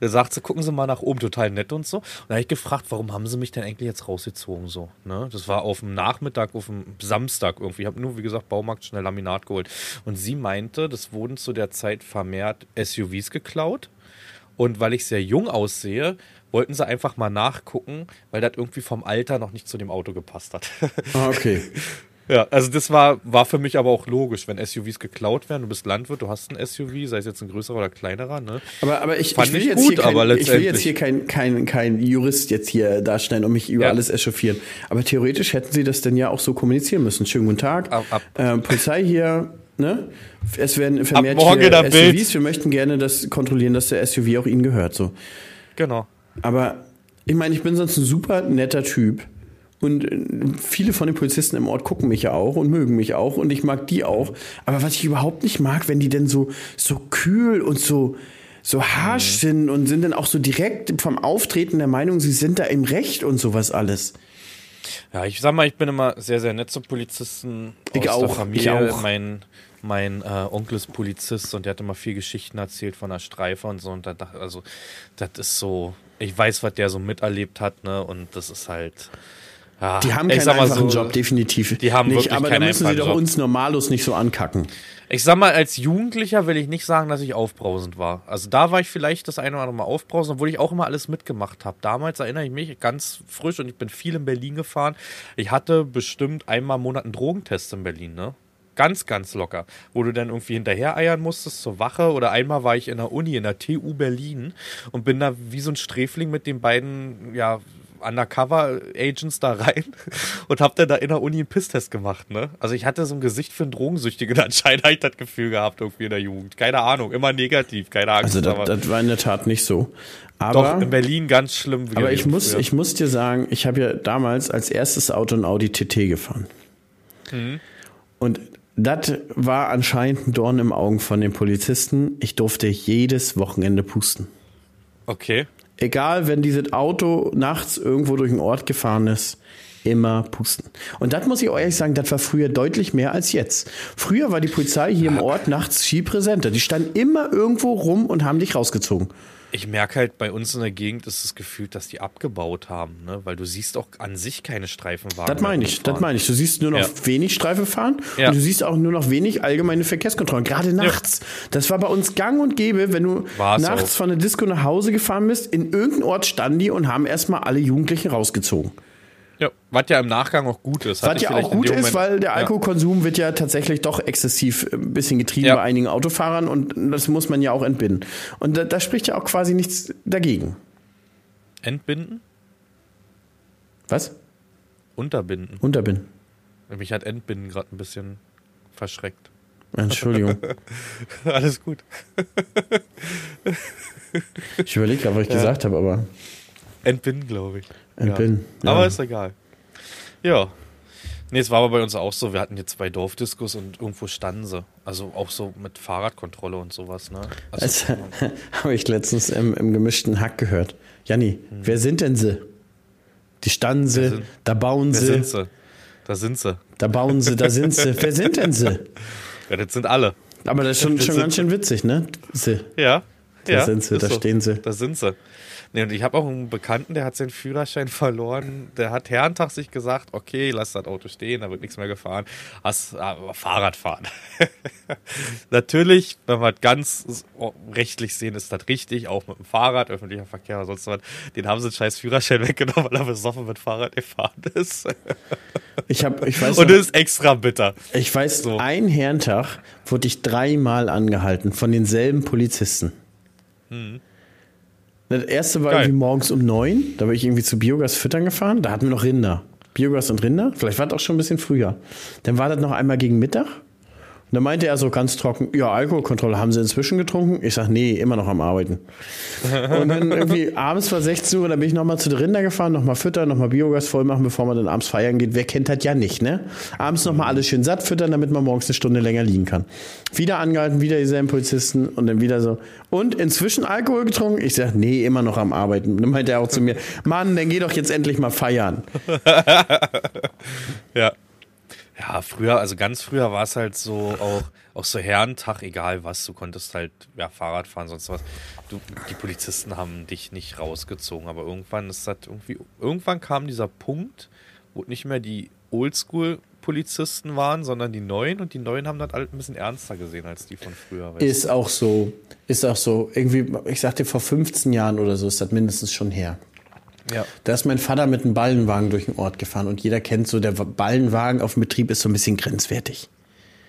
Da sagt sie, gucken Sie mal nach oben, total nett und so. Und da habe ich gefragt, warum haben sie mich denn eigentlich jetzt rausgezogen so? Ne? Das war auf dem Nachmittag, auf dem Samstag irgendwie. Ich habe nur, wie gesagt, Baumarkt schnell Laminat geholt. Und sie meinte, das wurden zu der Zeit vermehrt SUVs geklaut und weil ich sehr jung aussehe, wollten sie einfach mal nachgucken, weil das irgendwie vom Alter noch nicht zu dem Auto gepasst hat. Ah, okay. Ja, also das war, war für mich aber auch logisch, wenn SUVs geklaut werden, du bist Landwirt, du hast ein SUV, sei es jetzt ein größerer oder kleinerer, ne? Aber, aber ich, ich will jetzt gut, hier kein, ich will jetzt hier kein, kein, kein Jurist jetzt hier darstellen und mich über ja. alles echauffieren. Aber theoretisch hätten sie das denn ja auch so kommunizieren müssen. Schönen guten Tag. Ab, ab. Ähm, Polizei hier, ne? Es werden vermehrt SUVs. Bild. Wir möchten gerne das kontrollieren, dass der SUV auch ihnen gehört. So. Genau. Aber ich meine, ich bin sonst ein super netter Typ. Und äh, viele von den Polizisten im Ort gucken mich ja auch und mögen mich auch und ich mag die auch. Aber was ich überhaupt nicht mag, wenn die denn so, so kühl und so, so harsch mhm. sind und sind dann auch so direkt vom Auftreten der Meinung, sie sind da im Recht und sowas alles. Ja, ich sag mal, ich bin immer sehr, sehr nett zu Polizisten. Ich auch. Ich auch. Mein, mein äh, Onkel ist Polizist und der hat immer viel Geschichten erzählt von der Streife und so. Und da dachte, also, das ist so, ich weiß, was der so miterlebt hat, ne? Und das ist halt. Ja, die haben keinen einfachen so, Job, definitiv. Die haben nicht, aber da müssen sie doch Job. uns Normalos nicht so ankacken. Ich sag mal, als Jugendlicher will ich nicht sagen, dass ich aufbrausend war. Also da war ich vielleicht das eine oder andere Mal aufbrausend, obwohl ich auch immer alles mitgemacht habe. Damals erinnere ich mich ganz frisch und ich bin viel in Berlin gefahren. Ich hatte bestimmt einmal im Monat einen Drogentest in Berlin, ne? Ganz, ganz locker. Wo du dann irgendwie hinterher eiern musstest zur Wache. Oder einmal war ich in der Uni, in der TU Berlin und bin da wie so ein Sträfling mit den beiden, ja, Undercover-Agents da rein und hab dann da in der Uni einen Pisstest gemacht, ne? Also ich hatte so ein Gesicht für einen Drogensüchtigen anscheinend habe ich das Gefühl gehabt irgendwie in der Jugend. Keine Ahnung, immer negativ, keine Angst. Also das, das war in der Tat nicht so. Aber, Doch, in Berlin ganz schlimm. Aber ich muss, ich muss dir sagen, ich habe ja damals als erstes Auto ein Audi TT gefahren. Mhm. Und das war anscheinend ein Dorn im Augen von den Polizisten. Ich durfte jedes Wochenende pusten. Okay. Egal, wenn dieses Auto nachts irgendwo durch den Ort gefahren ist, immer pusten. Und das muss ich ehrlich sagen, das war früher deutlich mehr als jetzt. Früher war die Polizei hier im Ort nachts viel präsenter. Die standen immer irgendwo rum und haben dich rausgezogen. Ich merke halt, bei uns in der Gegend ist es gefühlt, dass die abgebaut haben, ne? weil du siehst auch an sich keine Streifenwagen. Das meine ich, das meine ich. Du siehst nur noch Ja. wenig Streife fahren Ja. und du siehst auch nur noch wenig allgemeine Verkehrskontrollen, gerade nachts. Das war bei uns gang und gäbe, wenn du War's nachts auch. von der Disco nach Hause gefahren bist, in irgendeinem Ort standen die und haben erstmal alle Jugendlichen rausgezogen. Ja, was ja im Nachgang auch gut ist. Was ja auch gut ist, Moment- weil der Ja. Alkoholkonsum wird ja tatsächlich doch exzessiv äh, ein bisschen getrieben Ja. bei einigen Autofahrern und das muss man ja auch entbinden. Und da, da spricht ja auch quasi nichts dagegen. Entbinden? Was? Unterbinden. Unterbinden. Mich hat Entbinden gerade ein bisschen verschreckt. Entschuldigung. Alles gut. Ich überlege gerade, was ich gesagt habe, aber Entbinden, glaube ich. Entbinden, Ja. ja. Aber ist egal. Ja. Nee, es war aber bei uns auch so. Wir hatten hier zwei Dorfdiskos und irgendwo standen sie. Also auch so mit Fahrradkontrolle und sowas, ne? Also, Das habe ich letztens im, im gemischten Hack gehört. Janni, wer sind denn sie? Die standen sie, Hm. sind- da bauen sie, sind sie? Da sind sie. da bauen sie, da sind sie. wer sind denn sie? Ja, das sind alle. Aber das ist schon, Das schon ganz schön witzig, ne? Sie. Ja. Da ja, sind sie, da stehen sie. Da sind sie. Nee, und ich habe auch einen Bekannten, der hat seinen Führerschein verloren. Der hat Herrentag sich gesagt, okay, lass das Auto stehen, da wird nichts mehr gefahren. Hast, aber Fahrrad fahren. Natürlich, wenn wir ganz rechtlich sehen, ist das richtig, auch mit dem Fahrrad, öffentlicher Verkehr oder sonst was. Den haben sie den scheiß Führerschein weggenommen, weil er besoffen mit Fahrrad gefahren ist. Ich, hab, ich weiß, Und das ist extra bitter. ich weiß so. ein Herrentag wurde ich dreimal angehalten von denselben Polizisten. Das erste war Geil. irgendwie morgens um neun. Da bin ich irgendwie zu Biogas füttern gefahren. Da hatten wir noch Rinder. Biogas und Rinder. Vielleicht war das auch schon ein bisschen früher. Dann war das noch einmal gegen Mittag. Und dann meinte er so ganz trocken, ja, Alkoholkontrolle haben sie inzwischen getrunken? Ich sag, nee, immer noch am Arbeiten. Und dann irgendwie abends war 16 Uhr, da bin ich nochmal zu den Rinder gefahren, nochmal füttern, nochmal Biogas voll machen, bevor man dann abends feiern geht. Wer kennt das ja nicht, ne? Abends nochmal alles schön satt füttern, damit man morgens eine Stunde länger liegen kann. Wieder angehalten, wieder dieselben Polizisten und dann wieder so. Und inzwischen Alkohol getrunken? Ich sag, nee, immer noch am Arbeiten. Und dann meinte er auch zu mir, Mann, dann geh doch jetzt endlich mal feiern. Ja. Ja, früher, also ganz früher war es halt so auch, auch so Herrentag, egal was, du konntest halt ja, Fahrrad fahren, sonst was. Du, die Polizisten haben dich nicht rausgezogen, aber irgendwann ist das irgendwie, irgendwann kam dieser Punkt, wo nicht mehr die Oldschool-Polizisten waren, sondern die neuen und die neuen haben das halt ein bisschen ernster gesehen als die von früher. Ist auch so, ist auch so. Irgendwie, ich sagte, vor 15 Jahren oder so ist das mindestens schon her. Ja. Da ist mein Vater mit einem Ballenwagen durch den Ort gefahren und jeder kennt so, der Ballenwagen auf dem Betrieb ist so ein bisschen grenzwertig.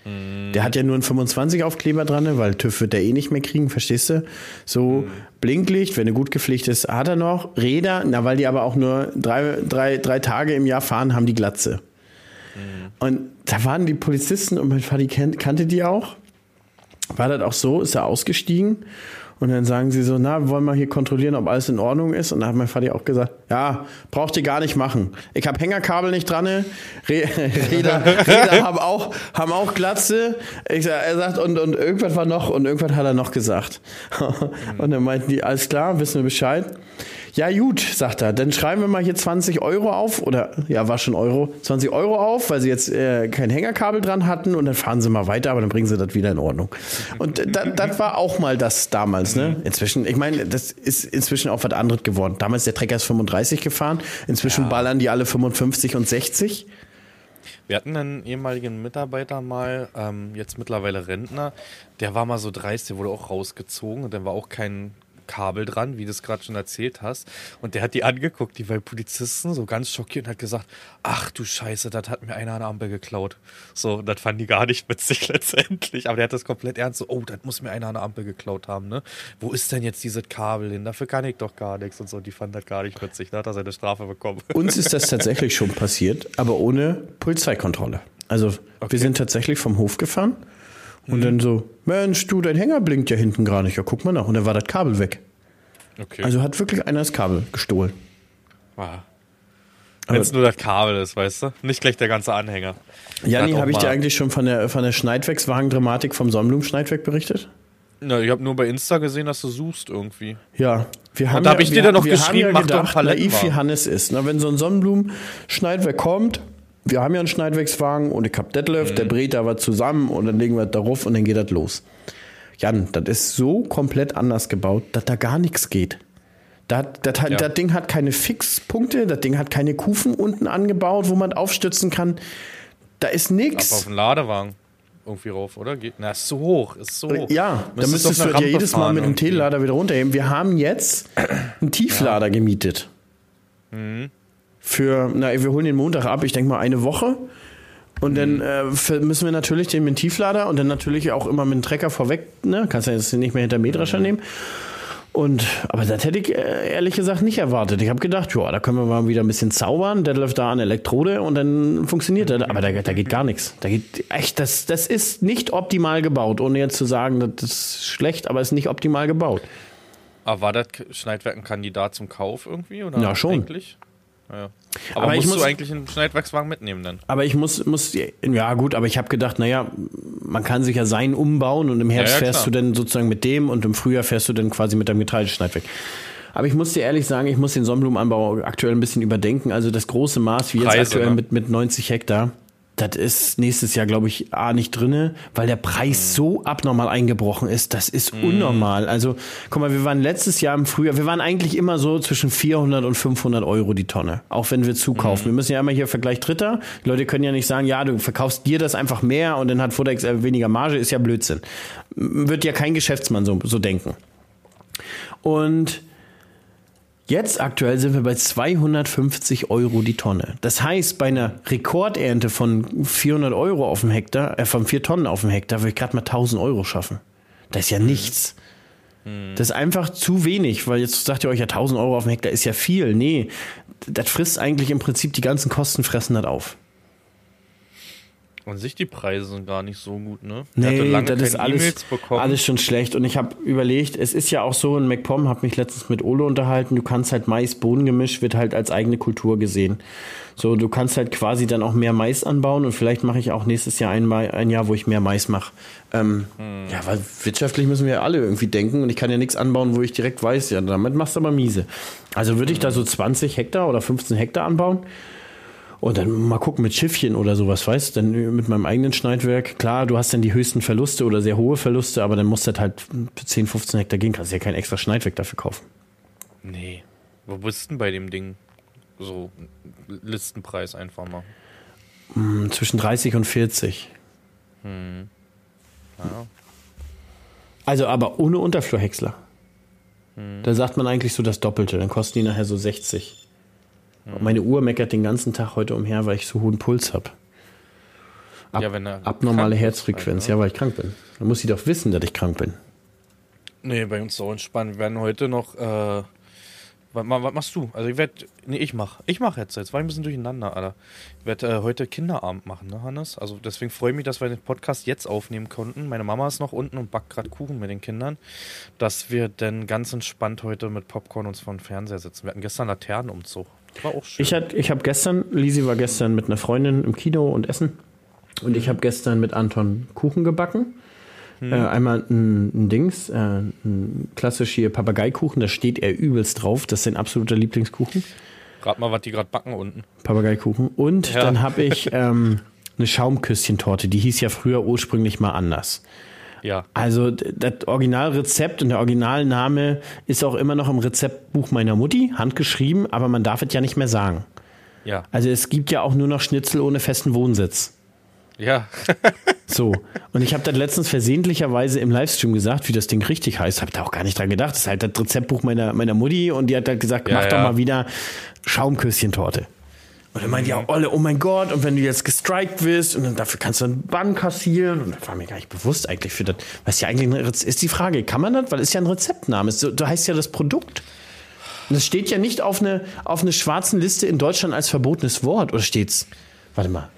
Der hat ja nur einen 25-Aufkleber dran, ne, weil TÜV wird der eh nicht mehr kriegen, verstehst du? So Blinklicht, wenn er gut gepflegt ist, hat er noch. Räder, na, weil die aber auch nur drei, drei, drei Tage im Jahr fahren, haben die Glatze. Und da waren die Polizisten und mein Vater kan- kannte die auch. War das auch so? Ist er ausgestiegen? Und dann sagen sie so, na, wollen wir hier kontrollieren, ob alles in Ordnung ist? Und da hat mein Vater auch gesagt, ja, braucht ihr gar nicht machen. Ich habe Hängerkabel nicht dran. ne? Räder, Räder haben auch, haben auch Glatze. Ich sag, er sagt, und, und irgendwas war noch, und irgendwas hat er noch gesagt. und dann meinten die, alles klar, wissen wir Bescheid. Ja, gut, sagt er. Dann schreiben wir mal hier 20 Euro auf. Oder, ja, war schon Euro. 20 Euro auf, weil sie jetzt äh, kein Hängerkabel dran hatten. Und dann fahren sie mal weiter, aber dann bringen sie das wieder in Ordnung. Und da- das war auch mal das damals, ne? Inzwischen, ich meine, das ist inzwischen auch was anderes geworden. Damals der Trecker ist 35 gefahren. Inzwischen ballern die alle 55 und 60. Wir hatten einen ehemaligen Mitarbeiter mal, ähm, jetzt mittlerweile Rentner, der war mal so dreist, der wurde auch rausgezogen und dann war auch kein Kabel dran, wie du es gerade schon erzählt hast. Und der hat die angeguckt, die beiden Polizisten, so ganz schockiert und hat gesagt, ach du Scheiße, das hat mir einer an der Ampel geklaut. So, und das fanden die gar nicht witzig letztendlich. Aber der hat das komplett ernst, so, oh, das muss mir einer an der Ampel geklaut haben, ne? Wo ist denn jetzt dieses Kabel hin? Dafür kann ich doch gar nichts und so. Die fanden das gar nicht witzig, da hat er seine Strafe bekommen. Uns ist das tatsächlich schon passiert, aber ohne Polizeikontrolle. Also wir sind tatsächlich vom Hof gefahren und dann so, Mensch, du, dein Hänger blinkt ja hinten gar nicht. Ja, guck mal nach. Und dann war das Kabel weg. Okay. Also hat wirklich einer das Kabel gestohlen. Ah. Wenn es nur das Kabel ist, weißt du? Nicht gleich der ganze Anhänger. Janni, habe ich dir eigentlich schon von der, von der Schneidwerkswagen-Dramatik vom Sonnenblumenschneidwerk berichtet? Na, ich habe nur bei Insta gesehen, dass du suchst irgendwie. Ja, wir haben da hab ja, ich dir dann noch geschrieben, ja mach doch gedacht, naiv wie. Hannes ist. Na, wenn so ein Sonnenblumen-Schneidwerk kommt, wir haben ja einen Schneidwerkswagen und ich hab Detlef, Mhm. der brät da was zusammen und dann legen wir das darauf und dann geht das los. Jan, das ist so komplett anders gebaut, dass da gar nichts geht. Das, Ja. das Ding hat keine Fixpunkte, das Ding hat keine Kufen unten angebaut, wo man aufstützen kann. Da ist Aber auf nichts. den Ladewagen irgendwie rauf, oder? Geht, na, ist zu hoch, ist zu hoch. Ja, da Müsstest du ja jedes Mal mit dem. Teelader wieder runterheben. Wir haben jetzt einen Tieflader gemietet. Mhm. Für, na, wir holen den Montag ab, ich denke mal eine Woche. Und dann Mhm. äh, für- müssen wir natürlich den mit dem Tieflader und dann natürlich auch immer mit dem Trecker vorweg, ne? Kannst ja jetzt nicht mehr hinter Mähdrescher Mhm. nehmen. Und, aber das hätte ich äh, ehrlich gesagt nicht erwartet. Ich habe gedacht, ja, da können wir mal wieder ein bisschen zaubern. Der läuft da an Elektrode und dann funktioniert das. Aber da, da geht gar nichts. Da geht echt, das, das ist nicht optimal gebaut. Ohne jetzt zu sagen, das ist schlecht, aber es ist nicht optimal gebaut. Aber war das Schneidwerk ein Kandidat zum Kauf irgendwie? Oder Ja, schon. Eigentlich? Ja. Aber, Aber ich musst muss- du eigentlich einen Schneidwerkswagen mitnehmen dann? Aber ich muss, muss ja gut, aber ich habe gedacht, naja, man kann sich ja sein umbauen und im Herbst Ja, ja, fährst du dann sozusagen mit dem und im Frühjahr fährst du dann quasi mit deinem Getreideschneidwerk. Aber ich muss dir ehrlich sagen, ich muss den Sonnenblumenanbau aktuell ein bisschen überdenken. Also das große Maß, wie jetzt Preise, aktuell ne? mit, mit 90 Hektar, das ist nächstes Jahr, glaube ich, A nicht drinne, weil der Mhm. Preis so abnormal eingebrochen ist. Das ist unnormal. Also, guck mal, wir waren letztes Jahr im Frühjahr, wir waren eigentlich immer so zwischen 400 und 500 Euro die Tonne, auch wenn wir zukaufen. Wir müssen ja immer hier Vergleich Dritter. Die Leute können ja nicht sagen, ja, du verkaufst dir das einfach mehr und dann hat Fudex äh, weniger Marge, ist ja Blödsinn. Wird ja kein Geschäftsmann so, so denken. Und Jetzt aktuell sind wir bei 250 Euro die Tonne. Das heißt, bei einer Rekordernte von 400 Euro auf dem Hektar, äh, von 4 Tonnen auf dem Hektar, würde ich gerade mal 1000 Euro schaffen. Das ist ja nichts. Das ist einfach zu wenig, weil jetzt sagt ihr euch ja 1000 Euro auf dem Hektar ist ja viel. Nee, das frisst eigentlich im Prinzip die ganzen Kosten fressen das auf. An sich die Preise sind gar nicht so gut, ne? Nee, das ist alles, bekommen. alles schon schlecht. Und ich habe überlegt, es ist ja auch so, in MacPom habe mich letztens mit Ole unterhalten, du kannst halt Mais-Bohnengemisch, wird halt als eigene Kultur gesehen. So, du kannst halt quasi dann auch mehr Mais anbauen und vielleicht mache ich auch nächstes Jahr ein, ein Jahr, wo ich mehr Mais mache. Ähm, Ja, weil wirtschaftlich müssen wir ja alle irgendwie denken und ich kann ja nichts anbauen, wo ich direkt weiß, ja, damit machst du aber miese. Also würde ich da so 20 Hektar oder 15 Hektar anbauen und dann mal gucken mit Schiffchen oder sowas, weißt du? Dann mit meinem eigenen Schneidwerk. Klar, du hast dann die höchsten Verluste oder sehr hohe Verluste, aber dann musst du halt für 10, 15 Hektar gehen. Kannst ja kein extra Schneidwerk dafür kaufen. Nee. Wo bist du denn bei dem Ding? So, Listenpreis einfach mal. Hm, Zwischen 30 und 40. Ja. Also aber ohne Unterflurhäcksler. Da sagt man eigentlich so das Doppelte. Dann kosten die nachher so 60. Und meine Uhr meckert den ganzen Tag heute umher, weil ich so hohen Puls habe. Ab, Ja, abnormale Herzfrequenz, halt, ne? ja, weil ich krank bin. Dann muss sie doch wissen, dass ich krank bin. Nee, bei uns so entspannt. Wir werden heute noch. Äh, was, was machst du? Also ich werde. Nee, ich mach. Ich mach jetzt. Jetzt war ich ein bisschen durcheinander, Alter. Ich werde äh, heute Kinderabend machen, ne, Hannes? Also deswegen freue ich mich, dass wir den Podcast jetzt aufnehmen konnten. Meine Mama ist noch unten und backt gerade Kuchen mit den Kindern. Dass wir dann ganz entspannt heute mit Popcorn uns vor dem Fernseher sitzen. Wir hatten gestern Laternenumzug. War auch schön. Ich, hat- ich habe gestern, Lisi war gestern mit einer Freundin im Kino und essen. Und ich habe gestern mit Anton Kuchen gebacken. Äh, einmal ein, ein Dings, äh, ein klassisch hier Papageikuchen, da steht er übelst drauf. Das ist sein absoluter Lieblingskuchen. Rat mal, was die gerade backen unten. Papageikuchen. Und Ja. dann habe ich ähm, eine Schaumküsschentorte, die hieß ja früher ursprünglich mal anders. Ja. Also das Originalrezept und der Originalname ist auch immer noch im Rezeptbuch meiner Mutti, handgeschrieben, aber man darf es ja nicht mehr sagen. Ja. Also es gibt ja auch nur noch Schnitzel ohne festen Wohnsitz. Ja. So. Und ich habe das letztens versehentlicherweise im Livestream gesagt, wie das Ding richtig heißt. Habe da auch gar nicht dran gedacht. Das ist halt das Rezeptbuch meiner, meiner Mutti und die hat halt gesagt, Ja, mach doch ja. mal wieder Schaumküsschentorte. Und dann meinte auch, Olle, oh mein Gott, und wenn du jetzt gestrikt wirst und dann dafür kannst du einen Bann kassieren. Und das war mir gar nicht bewusst eigentlich für das. Was ja eigentlich ist die Frage, kann man das? Weil es ist ja ein Rezeptname. Du heißt ja das Produkt. Und es steht ja nicht auf eine, auf eine schwarzen Liste in Deutschland als verbotenes Wort. Oder steht's? Warte mal.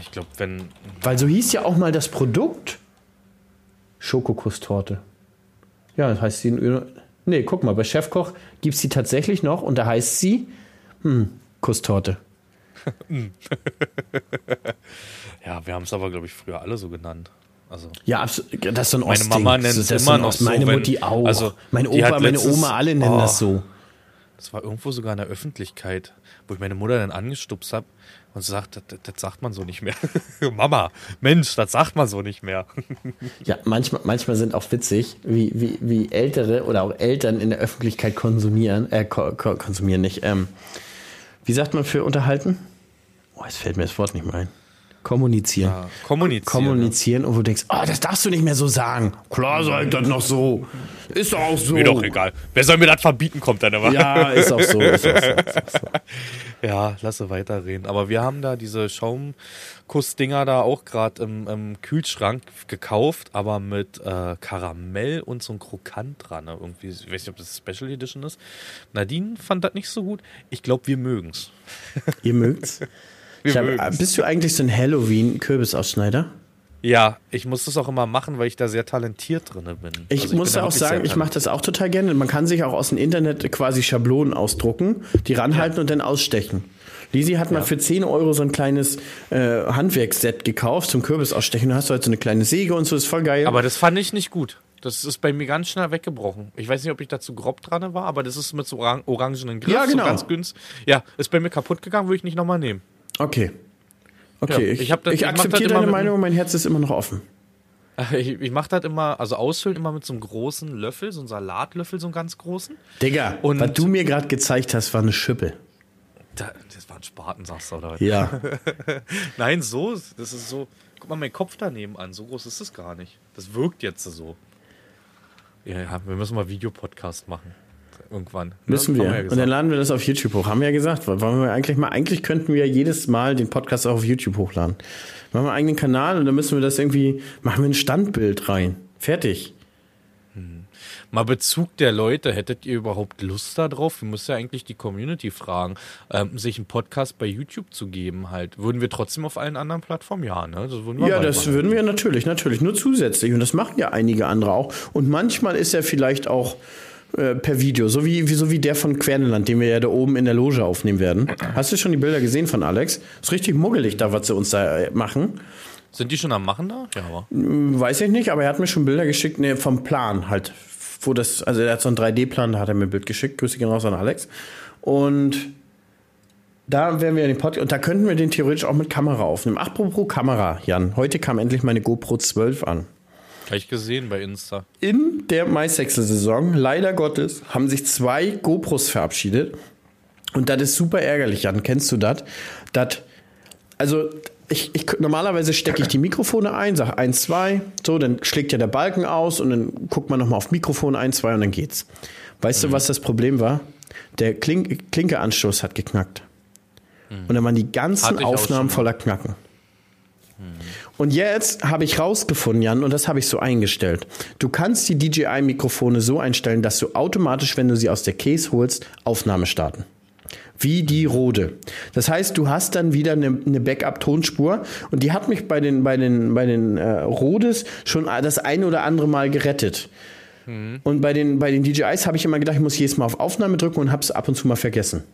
Ich glaube, wenn. Weil so hieß ja auch mal das Produkt Schokokusstorte. Ja, das heißt sie. Nee, guck mal, bei Chefkoch gibt es die tatsächlich noch und da heißt sie hm, Kusstorte. Ja, wir haben es aber, glaube ich, früher alle so genannt. Also Ja, das ist so ein Meine. Mama nennt es immer noch so, Meine wenn- Mutti auch. also, mein Opa, meine Oma, alle nennen Oh. das so. das war irgendwo sogar in der Öffentlichkeit, wo ich meine Mutter dann angestupst habe und sagt, das, das, das sagt man so nicht mehr. Mama, Mensch, das sagt man so nicht mehr. Ja, manchmal, manchmal sind auch witzig, wie, wie, wie Ältere oder auch Eltern in der Öffentlichkeit konsumieren, äh, ko ko konsumieren nicht. Ähm, wie sagt man für unterhalten? Oh, jetzt fällt mir das Wort nicht mehr ein. Kommunizieren. Ja, kommunizieren. Kommunizieren und wo du denkst, oh, das darfst du nicht mehr so sagen. Klar sag ich das noch so. Ist doch auch so. Mir doch egal. Wer soll mir das verbieten, kommt dann immer. Ja, ist auch so. Ist auch so, ist auch so. Ja, lasse weiterreden. Aber wir haben da diese Schaumkussdinger da auch gerade im, im Kühlschrank gekauft, aber mit äh, Karamell und so ein Krokant dran. Ne? Irgendwie, ich weiß nicht, ob das Special Edition ist. Nadine fand das nicht so gut. Ich glaube, wir mögen's. Ihr mögt's? Ich hab, bist du eigentlich so ein Halloween-Kürbisausschneider? Ja, ich muss das auch immer machen, weil ich da sehr talentiert drin bin. Ich Also muss bin da auch sagen, ich mache das auch total gerne. Man kann sich auch aus dem Internet quasi Schablonen ausdrucken, die ranhalten und dann ausstechen. Lisi hat mal für 10 Euro so ein kleines äh, Handwerksset gekauft zum Kürbisausstechen. Da hast du halt so eine kleine Säge und so, ist voll geil. Aber das fand ich nicht gut. Das ist bei mir ganz schnell weggebrochen. Ich weiß nicht, ob ich dazu grob dran war, aber das ist mit so orang orangenen Griff, Ja, genau. so ganz günstig. Ja, ist bei mir kaputt gegangen, würde ich nicht nochmal nehmen. Okay. Okay, Ja, ich, ich das- ich ich das akzeptiere deine Meinung, mein Herz ist immer noch offen. Ich, ich mache das immer, also ausfüllen immer mit so einem großen Löffel, so einem Salatlöffel, so einem ganz großen. Digga, Und- was du mir gerade gezeigt hast, war eine Schippe. Da, das war ein Spaten, sagst du, oder? Ja. Nein, so, das ist so. Guck mal, mein Kopf daneben an, so groß ist es gar nicht. Das wirkt jetzt so. Ja, ja wir müssen mal Videopodcast machen. Irgendwann. ne? Müssen wir. Haben ja und dann laden wir das auf YouTube hoch. Haben wir ja gesagt. Wollen wir eigentlich mal, eigentlich könnten wir jedes Mal den Podcast auch auf YouTube hochladen. Machen wir einen eigenen Kanal und dann müssen wir das irgendwie, machen wir ein Standbild rein. Fertig. Mal Bezug der Leute, hättet ihr überhaupt Lust darauf? Wir müssen ja eigentlich die Community fragen, ähm, sich einen Podcast bei YouTube zu geben halt. Würden wir trotzdem auf allen anderen Plattformen? Ja, ne? Das würden wir Ja, das machen. würden wir natürlich, natürlich. Nur zusätzlich. Und das machen ja einige andere auch. Und manchmal ist er vielleicht auch äh, per Video, so wie, wie, so wie der von Querneland, den wir ja da oben in der Loge aufnehmen werden. Hast du schon die Bilder gesehen von Alex? Ist richtig muggelig da, was sie uns da äh, machen. Sind die schon am Machen da? Ja, aber. Weiß ich nicht, aber er hat mir schon Bilder geschickt, ne, vom Plan halt. Wo das, also er hat so einen 3D-Plan, da hat er mir ein Bild geschickt. Grüße gehen raus an Alex. Und da wären wir in den Podcast, und da könnten wir den theoretisch auch mit Kamera aufnehmen. Apropos Kamera, Jan. Heute kam endlich meine GoPro 12 an. Habe ich gesehen bei Insta. In der Maisechsel-Saison, leider Gottes, haben sich zwei GoPros verabschiedet. Und das ist super ärgerlich, Jan. Kennst du das? Das, also, ich, ich, normalerweise stecke ich die Mikrofone ein, sage 1, 2, so, dann schlägt ja der Balken aus und dann guckt man nochmal auf Mikrofon 1, 2 und dann geht's. Weißt du, was das Problem war? Der Klink Klinkeanstoß hat geknackt. Und dann waren die ganzen Aufnahmen voller Knacken. Und jetzt habe ich rausgefunden, Jan, und das habe ich so eingestellt. Du kannst die DJI-Mikrofone so einstellen, dass du automatisch, wenn du sie aus der Case holst, Aufnahme starten. Wie die Rode. Das heißt, du hast dann wieder eine, eine Backup-Tonspur und die hat mich bei den, bei den, bei den äh, Rodes schon das ein oder andere Mal gerettet. Und bei den, bei den DJIs habe ich immer gedacht, ich muss jedes Mal auf Aufnahme drücken und habe es ab und zu mal vergessen.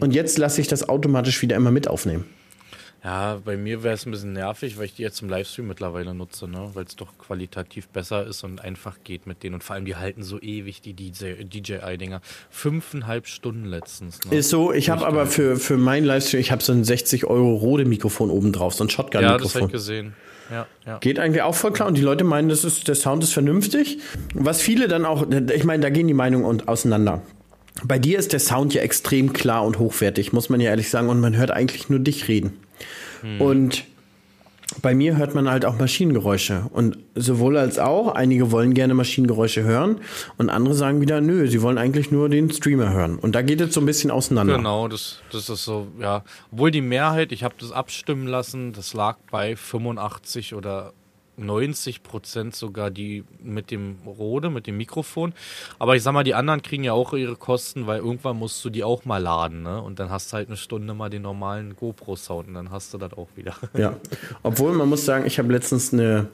Und jetzt lasse ich das automatisch wieder immer mit aufnehmen. Ja, bei mir wäre es ein bisschen nervig, weil ich die jetzt zum Livestream mittlerweile nutze, ne? weil es doch qualitativ besser ist und einfach geht mit denen. Und vor allem, die halten so ewig, die DJ DJI-Dinger. Fünfeinhalb Stunden letztens. Ne? Ist so, ich habe aber für, für meinen Livestream, ich habe so ein 60 Euro Rode-Mikrofon oben drauf, so ein ja, das habe Shotgun-Mikrofon. ich gesehen. Ja, ja. Geht eigentlich auch voll klar und die Leute meinen, das ist, der Sound ist vernünftig. Was viele dann auch, ich meine, da gehen die Meinungen auseinander. Bei dir ist der Sound ja extrem klar und hochwertig, muss man ja ehrlich sagen, und man hört eigentlich nur dich reden. Und bei mir hört man halt auch Maschinengeräusche. Und sowohl als auch, einige wollen gerne Maschinengeräusche hören und andere sagen wieder, nö, sie wollen eigentlich nur den Streamer hören. Und da geht es so ein bisschen auseinander. Genau, das, das ist so, ja. Obwohl die Mehrheit, ich habe das abstimmen lassen, das lag bei 85 oder 90 Prozent sogar die mit dem Rode, mit dem Mikrofon. Aber ich sag mal, die anderen kriegen ja auch ihre Kosten, weil irgendwann musst du die auch mal laden, ne? Und dann hast du halt eine Stunde mal den normalen GoPro-Sound und dann hast du das auch wieder. Ja, obwohl man muss sagen, ich habe letztens eine,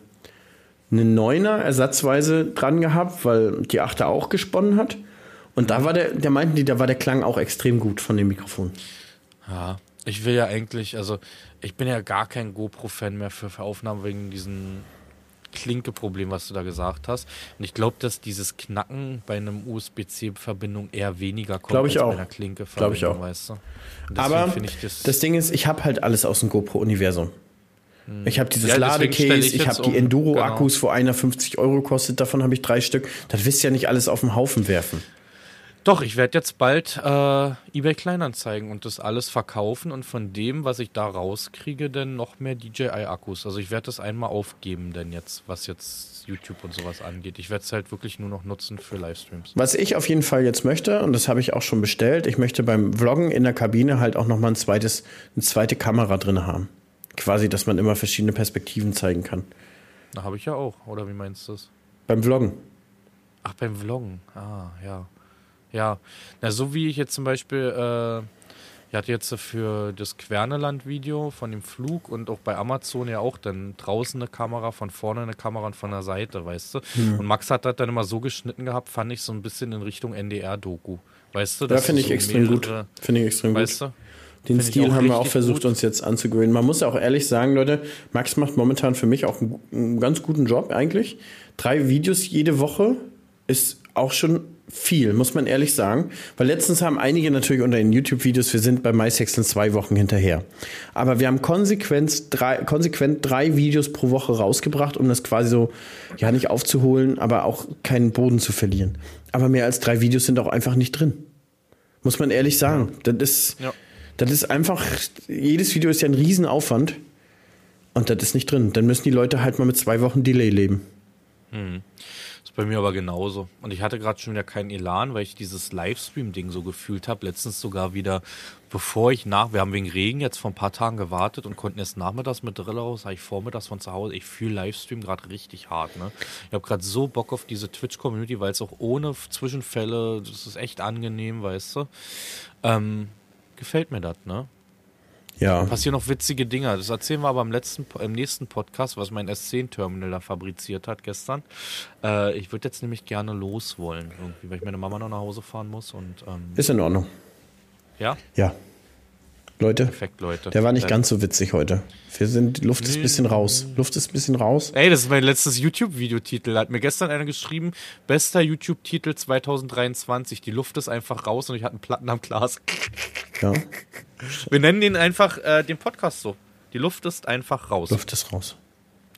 eine Neuner ersatzweise dran gehabt, weil die Achter auch gesponnen hat. Und da war der, der meinten die, da war der Klang auch extrem gut von dem Mikrofon. Ja, ich will ja eigentlich, also ich bin ja gar kein GoPro-Fan mehr für, für Aufnahmen wegen diesen Klinke-Problem, was du da gesagt hast. Und ich glaube, dass dieses Knacken bei einem USB-C-Verbindung eher weniger kommt Glaub ich als auch. bei einer Klinke-Verbindung, ich auch. weißt du. Aber ich das, das Ding ist, ich habe halt alles aus dem GoPro-Universum. Ich habe dieses Ja, Ladecase, ich ich, habe die um, Enduro-Akkus, wo einer 50 Euro kostet, davon habe ich drei Stück. Das willst du ja nicht alles auf den Haufen werfen. Doch, ich werde jetzt bald äh, eBay Kleinanzeigen und das alles verkaufen und von dem, was ich da rauskriege, dann noch mehr DJI-Akkus. Also ich werde das einmal aufgeben, denn jetzt, was jetzt YouTube und sowas angeht. Ich werde es halt wirklich nur noch nutzen für Livestreams. Was ich auf jeden Fall jetzt möchte, und das habe ich auch schon bestellt, ich möchte beim Vloggen in der Kabine halt auch nochmal ein zweites, eine zweite Kamera drin haben. Quasi, dass man immer verschiedene Perspektiven zeigen kann. Da habe ich ja auch, oder wie meinst du das? Beim Vloggen. Ach, beim Vloggen. Ah, ja. Ja. Na, so wie ich jetzt zum Beispiel, äh, ich hatte jetzt für das Querneland-Video von dem Flug und auch bei Amazon ja auch dann draußen eine Kamera, von vorne eine Kamera und von der Seite, weißt du? Und Max hat das dann immer so geschnitten gehabt, fand ich so ein bisschen in Richtung NDR-Doku. Weißt du? Ja, dass finde ich so extrem gut. Finde ich extrem gut. Weißt du? Den Find Stil haben wir auch versucht, gut. uns jetzt anzugewöhnen. Man muss ja auch ehrlich sagen, Leute, Max macht momentan für mich auch einen, einen ganz guten Job eigentlich. Drei Videos jede Woche ist auch schon viel, muss man ehrlich sagen. Weil letztens haben einige natürlich unter den YouTube-Videos, wir sind bei MySexton zwei Wochen hinterher. Aber wir haben konsequent drei, konsequent drei Videos pro Woche rausgebracht, um das quasi so, ja, nicht aufzuholen, aber auch keinen Boden zu verlieren. Aber mehr als drei Videos sind auch einfach nicht drin. Muss man ehrlich sagen. Das ist, Ja. das ist einfach, jedes Video ist ja ein Riesenaufwand. Und das ist nicht drin. Dann müssen die Leute halt mal mit zwei Wochen Delay leben. Ist bei mir aber genauso. Und ich hatte gerade schon wieder keinen Elan, weil ich dieses Livestream-Ding so gefühlt habe. Letztens sogar wieder, bevor ich nach, wir haben wegen Regen jetzt vor ein paar Tagen gewartet und konnten erst nachmittags mit Drill raus, habe ich vormittags von zu Hause. Ich fühle Livestream gerade richtig hart. Ne? Ich habe gerade so Bock auf diese Twitch-Community, weil es auch ohne Zwischenfälle, das ist echt angenehm, weißt du. Ähm, gefällt mir das, ne? Ja. passieren noch witzige Dinge. Das erzählen wir aber im, letzten, im nächsten Podcast, was mein S10-Terminal da fabriziert hat gestern. Äh, ich würde jetzt nämlich gerne los wollen, irgendwie, weil ich meine Mama noch nach Hause fahren muss. Und ähm, Ist in Ordnung. ja, Ja. Leute, perfekt, Leute. der war nicht ganz so witzig heute. Wir sind, die Luft ist ein bisschen raus. Luft ist ein bisschen raus. Ey, das ist mein letztes YouTube-Videotitel. Hat mir gestern einer geschrieben, bester YouTube-Titel 2023. Die Luft ist einfach raus und ich hatte einen Platten am Glas. Ja. Wir nennen den einfach äh, den Podcast so. Die Luft ist einfach raus. Luft ist raus.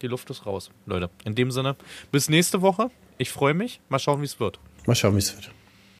Die Luft ist raus, Leute. In dem Sinne, bis nächste Woche. Ich freue mich. Mal schauen, wie es wird. Mal schauen, wie es wird.